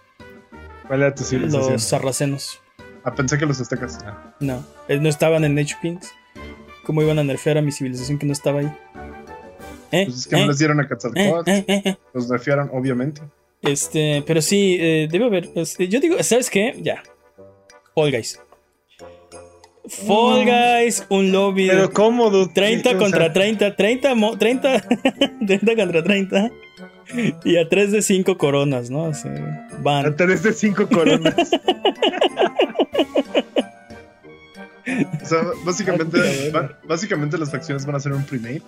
¿Cuál era tu civilización? Los sarracenos. Ah, pensé que los aztecas. No, eh, no estaban en Age Kings. ¿Cómo iban a nerfear a mi civilización que no estaba ahí? ¿Eh? Pues es que ¿Eh? no les dieron a ¿Eh? Quetzalcóatl. ¿Eh? ¿Eh? ¿Eh? Los nerfearon, obviamente. Este, pero sí, eh, debe haber. este, yo digo, ¿sabes qué? Ya. Fall Guys. Fall Guys, un lobby Pero ¿cómo, dude? 30 O sea, contra 30, 30, mo- 30, 30 contra 30. Y a 3 de 5 coronas, ¿no? Así, A van. tres de cinco coronas. O sea, básicamente, Ah, básicamente las facciones van a hacer un pre-made.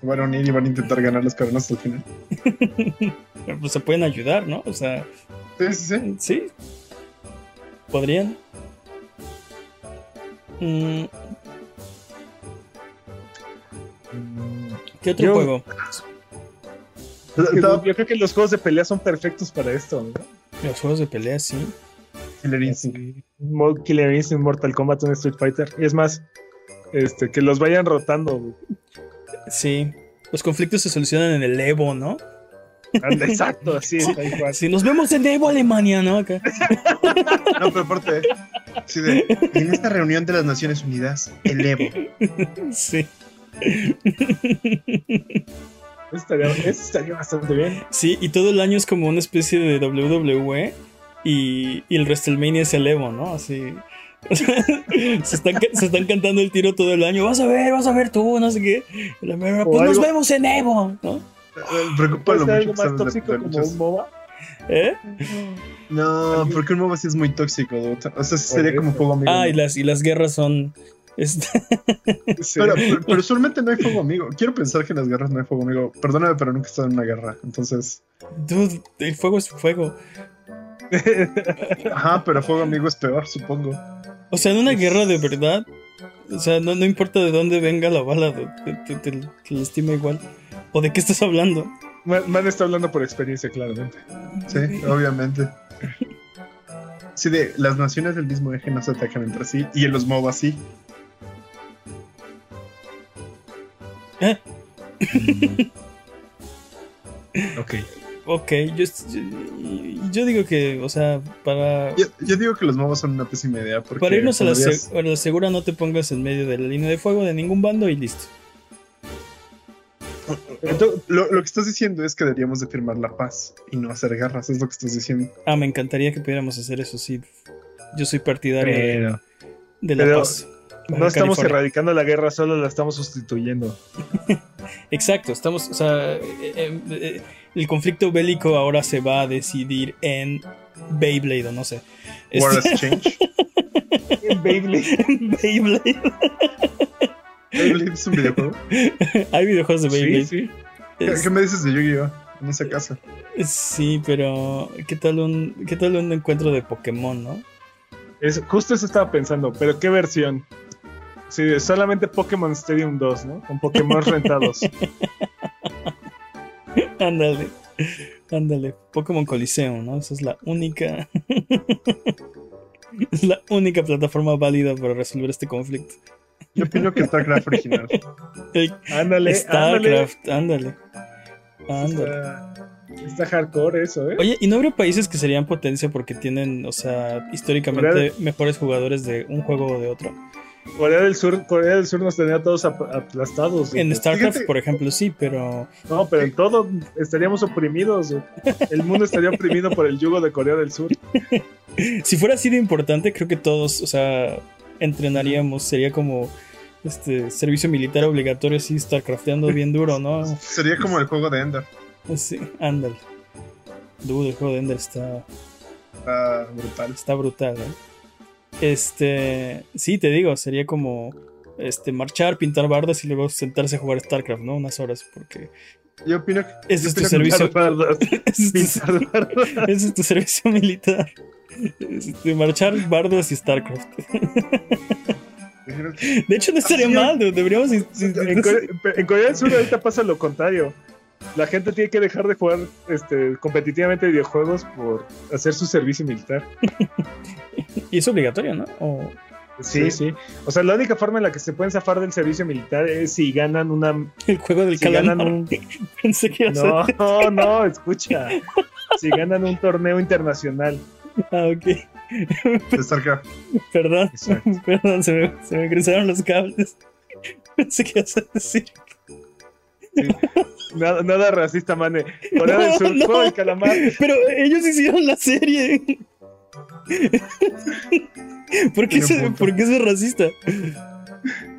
Se van a unir y van a intentar ganar las coronas hasta el final. Pues se pueden ayudar, ¿no? O sea, Sí, sí, sí. sí. Podrían. Mm, ¿Qué otro Yo- juego? Yo creo que los juegos de pelea son perfectos para esto. ¿no? Los juegos de pelea, sí. Killer Instinct. Killer Instinct, Mortal Kombat, un Street Fighter. Y es más, este, que los vayan rotando. Sí. Los conflictos se solucionan en el Evo, ¿no? Exacto, sí, Si nos vemos en Evo, Alemania, ¿no? Acá. No, pero aparte, sí, de, en esta reunión de las Naciones Unidas, el Evo. Sí. Estaría, eso estaría bastante bien. Sí, y todo el año es como una especie de WWE y, y el WrestleMania es el Evo, ¿no? Así. se, están, se, están, cantando el tiro todo el año. Vas a ver, vas a ver tú, no sé qué. La mera, pues nos vemos en Evo, ¿no? Preocupa lo algo más tóxico como un MOBA? ¿Eh? No, porque un MOBA sí es muy tóxico. O sea, sería como fuego amigo. Ah, y las, y las guerras son. Este... Sí. Pero, pero, pero, usualmente no hay fuego amigo. Quiero pensar que en las guerras no hay fuego amigo. Perdóname, pero nunca he estado en una guerra. Entonces. Dude, el fuego es fuego. Ajá, pero fuego amigo es peor, supongo. O sea, en una guerra de verdad, o sea, no, no importa de dónde venga la bala, te, te, te, te lastima igual. ¿O de qué estás hablando? Man está hablando por experiencia, claramente. Sí, obviamente. Sí, de las naciones del mismo eje no se atacan entre sí y en los MOBA sí. ¿Eh? ok. Ok, yo, yo, digo que, o sea, para... Yo, yo, digo que los MOBA son una pésima idea. Porque para irnos a la, a la segura no te pongas en medio de la línea de fuego de ningún bando y listo. Lo, lo, que estás diciendo es que deberíamos de firmar la paz y no hacer guerras, es lo que estás diciendo. Ah, me encantaría que pudiéramos hacer eso, sí. Yo soy partidario pero, de, de, la pero paz. No estamos California. erradicando la guerra, solo la estamos sustituyendo. Exacto, estamos, o sea, eh, eh, el conflicto bélico ahora se va a decidir en Beyblade o no sé. War este... Exchange. en Beyblade. Beyblade. ¿Beyblade es un videojuego? Hay videojuegos de Beyblade. Sí, sí. Es... ¿Qué me dices de Yu-Gi-Oh? En esa casa. Sí, pero ¿qué tal un qué tal un encuentro de Pokémon, no? Es, justo eso estaba pensando, pero ¿qué versión? Sí, solamente Pokémon Stadium 2, ¿no? Con Pokémon rentados. ándale, ándale. Pokémon Coliseum, ¿no? Esa es la única. es la única plataforma válida para resolver este conflicto. Yo opino que StarCraft original. ándale, StarCraft, ándale. Ándale. Está, está, hardcore eso, ¿eh? Oye, ¿y no habría países que serían potencia porque tienen, o sea, históricamente mejores jugadores de un juego o de otro? Corea del Sur, Corea del Sur nos tenía todos aplastados. En StarCraft, Fíjate. por ejemplo, sí, pero. No, pero en todo estaríamos oprimidos. El mundo estaría oprimido por el yugo de Corea del Sur. si fuera así de importante, creo que todos, o sea, entrenaríamos. Sería como este servicio militar obligatorio, así, StarCrafteando bien duro, ¿no? Sería como el juego de Ender. Sí, ándale. Dude, el juego de Ender está. Está brutal. Está brutal, ¿eh? Este, sí, te digo, sería como este marchar, pintar bardas y luego sentarse a jugar StarCraft, ¿no? Unas horas, porque yo opino que ese es tu servicio ese es tu, ese es tu servicio militar. Este, marchar, bardas y StarCraft. De hecho, no estaría mal, deberíamos. En Corea, en Corea del Sur ahorita pasa lo contrario. La gente tiene que dejar de jugar este, competitivamente videojuegos por hacer su servicio militar. y es obligatorio, ¿no? O... Sí, sí, O sea, la única forma en la que se pueden zafar del servicio militar es si ganan una. El juego del si ganan un... Pensé que no, no, no, escucha. si ganan un torneo internacional. Ah, ok. StarCraft. Perdón, Exacto. perdón, se me, se me cruzaron los cables. Pensé que ibas a decir. Sí. Nada, nada, racista, mane. Corea del Sur, no, juego del calamar. Pero ellos hicieron la serie. ¿Por qué, se, ¿Por qué es racista?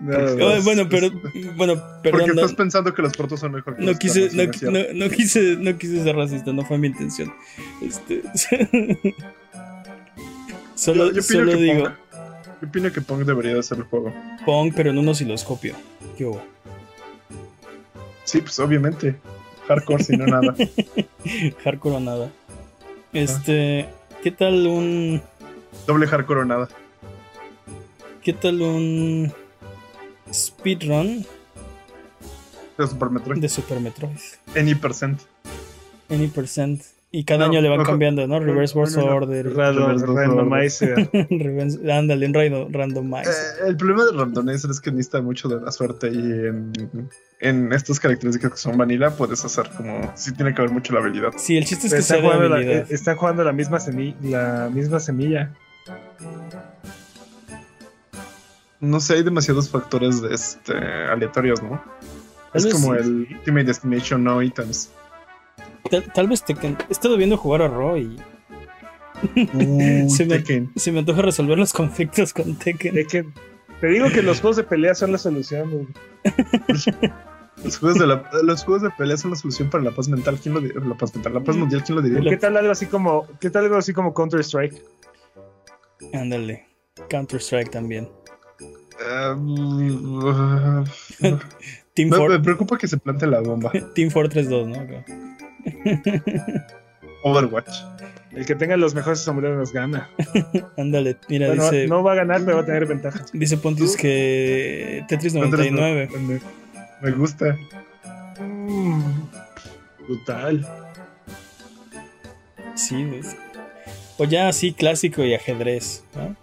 No, oh, bueno, pero bueno, perdón. Porque estás no, pensando que los protos son mejor que no los quise, no, no, no, quise, no quise ser racista, no fue mi intención. Este, solo, yo, yo solo digo. Pong, yo opino que Pong debería de hacer el juego. Pong, pero en un osciloscopio. ¿Qué hubo? Sí, pues obviamente. Hardcore, si no nada. hardcore o nada. Este. ¿Qué tal un. Doble hardcore o nada. ¿Qué tal un. Speedrun? De Super Metroid. De Super Metroid. Any percent. Any percent. Y cada año le van cambiando, ¿no? Reverse Force Order. randomizer. Ándale, un randomizer. Eh, el problema de randomizer es que necesita mucho de la suerte y en, en estas características que son vanilla puedes hacer como... Sí tiene que haber mucho la habilidad. Sí, el chiste es que está jugando, la, eh, está jugando la misma, semilla, la misma semilla. No sé, hay demasiados factores de este, aleatorios, ¿no? Es como el Ultimate Destination No Items. Tal, vez Tekken. He estado viendo jugar a Roy. se, me, se, me, antoja resolver los conflictos con Tekken. Tekken. Te digo que los juegos de pelea son la solución. los, juegos de la, los juegos de pelea son la solución para la paz mental. ¿Quién lo diría? La paz mental, la paz mundial, ¿quién lo diría? ¿Qué tal algo así como, qué tal algo así como Counter Strike? Ándale, Counter Strike también. Um, Team me, me, preocupa que se plante la bomba. Team Fortress 2, ¿no? Overwatch. El que tenga los mejores sombreros gana. Ándale, mira, dice. No va a ganar, pero va a tener ventaja. Dice Pontius que Tetris 99. Me gusta. Brutal. Sí, o ya así clásico y ajedrez, ¿no?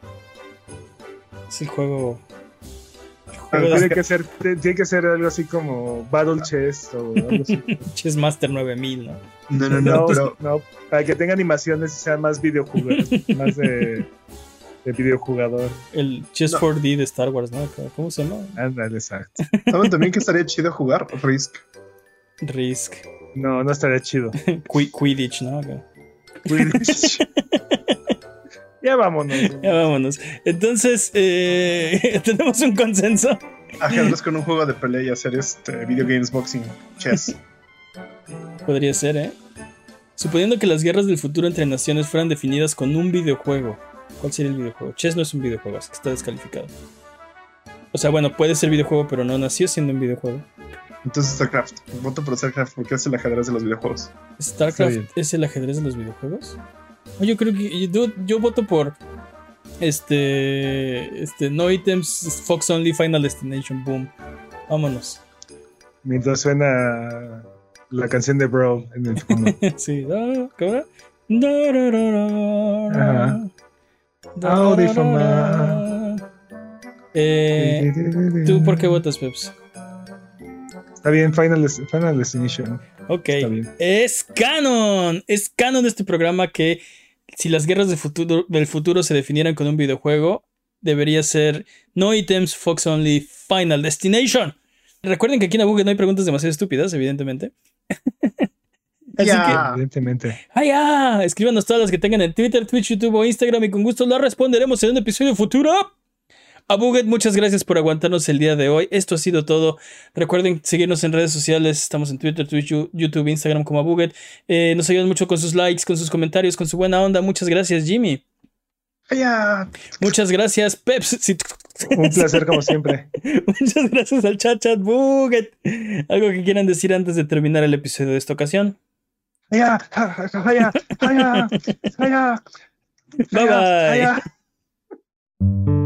Es el juego tiene, que ser, tiene que ser algo así como Battle Chess o algo así. Chess Master 9000, ¿no? No, no, no, pero... no, para que tenga animaciones y sea más videojugador, más de, de videojugador. El Chess 4D de Star Wars, ¿no? ¿Cómo se llama? Ándale, exacto. ¿Saben también que estaría chido jugar? Risk. Risk. No, no estaría chido. Quidditch, ¿no? Quidditch. Ya vámonos. Ya vámonos. Entonces, eh, tenemos un consenso. Ajedrez con un juego de pelea y hacer este video games boxing, chess. Podría ser, ¿eh? Suponiendo que las guerras del futuro entre naciones fueran definidas con un videojuego. ¿Cuál sería el videojuego? Chess no es un videojuego, así que está descalificado. O sea, bueno, puede ser videojuego, pero no nació siendo un videojuego. Entonces StarCraft. Voto por StarCraft porque es el ajedrez de los videojuegos. ¿StarCraft es el ajedrez de los videojuegos? Yo creo que yo, voto por este este no items Fox Only Final Destination boom. Vámonos. Mientras suena la canción de Bro en el fondo. sí, ¿cómo eh, ¿Tú por qué votas, Peps? Está bien, Final, Final Destination. Ok. Es canon. Es canon de este programa que si las guerras del futuro, del futuro se definieran con un videojuego, debería ser No Items, Fox Only, Final Destination. Recuerden que aquí en Google no hay preguntas demasiado estúpidas, evidentemente. Así que, evidentemente. ¡Ah, ya! Escríbanos todas las que tengan en Twitter, Twitch, YouTube o Instagram y con gusto las responderemos en un episodio futuro. A Buget, muchas gracias por aguantarnos el día de hoy. Esto ha sido todo. Recuerden seguirnos en redes sociales. Estamos en Twitter, Twitch, YouTube, Instagram como Abuget. Eh, nos ayudan mucho con sus likes, con sus comentarios, con su buena onda. Muchas gracias, Jimmy. Muchas gracias, Peps. Un placer como siempre. Muchas gracias al chat chat Buget. ¿Algo que quieran decir antes de terminar el episodio de esta ocasión? Bye bye.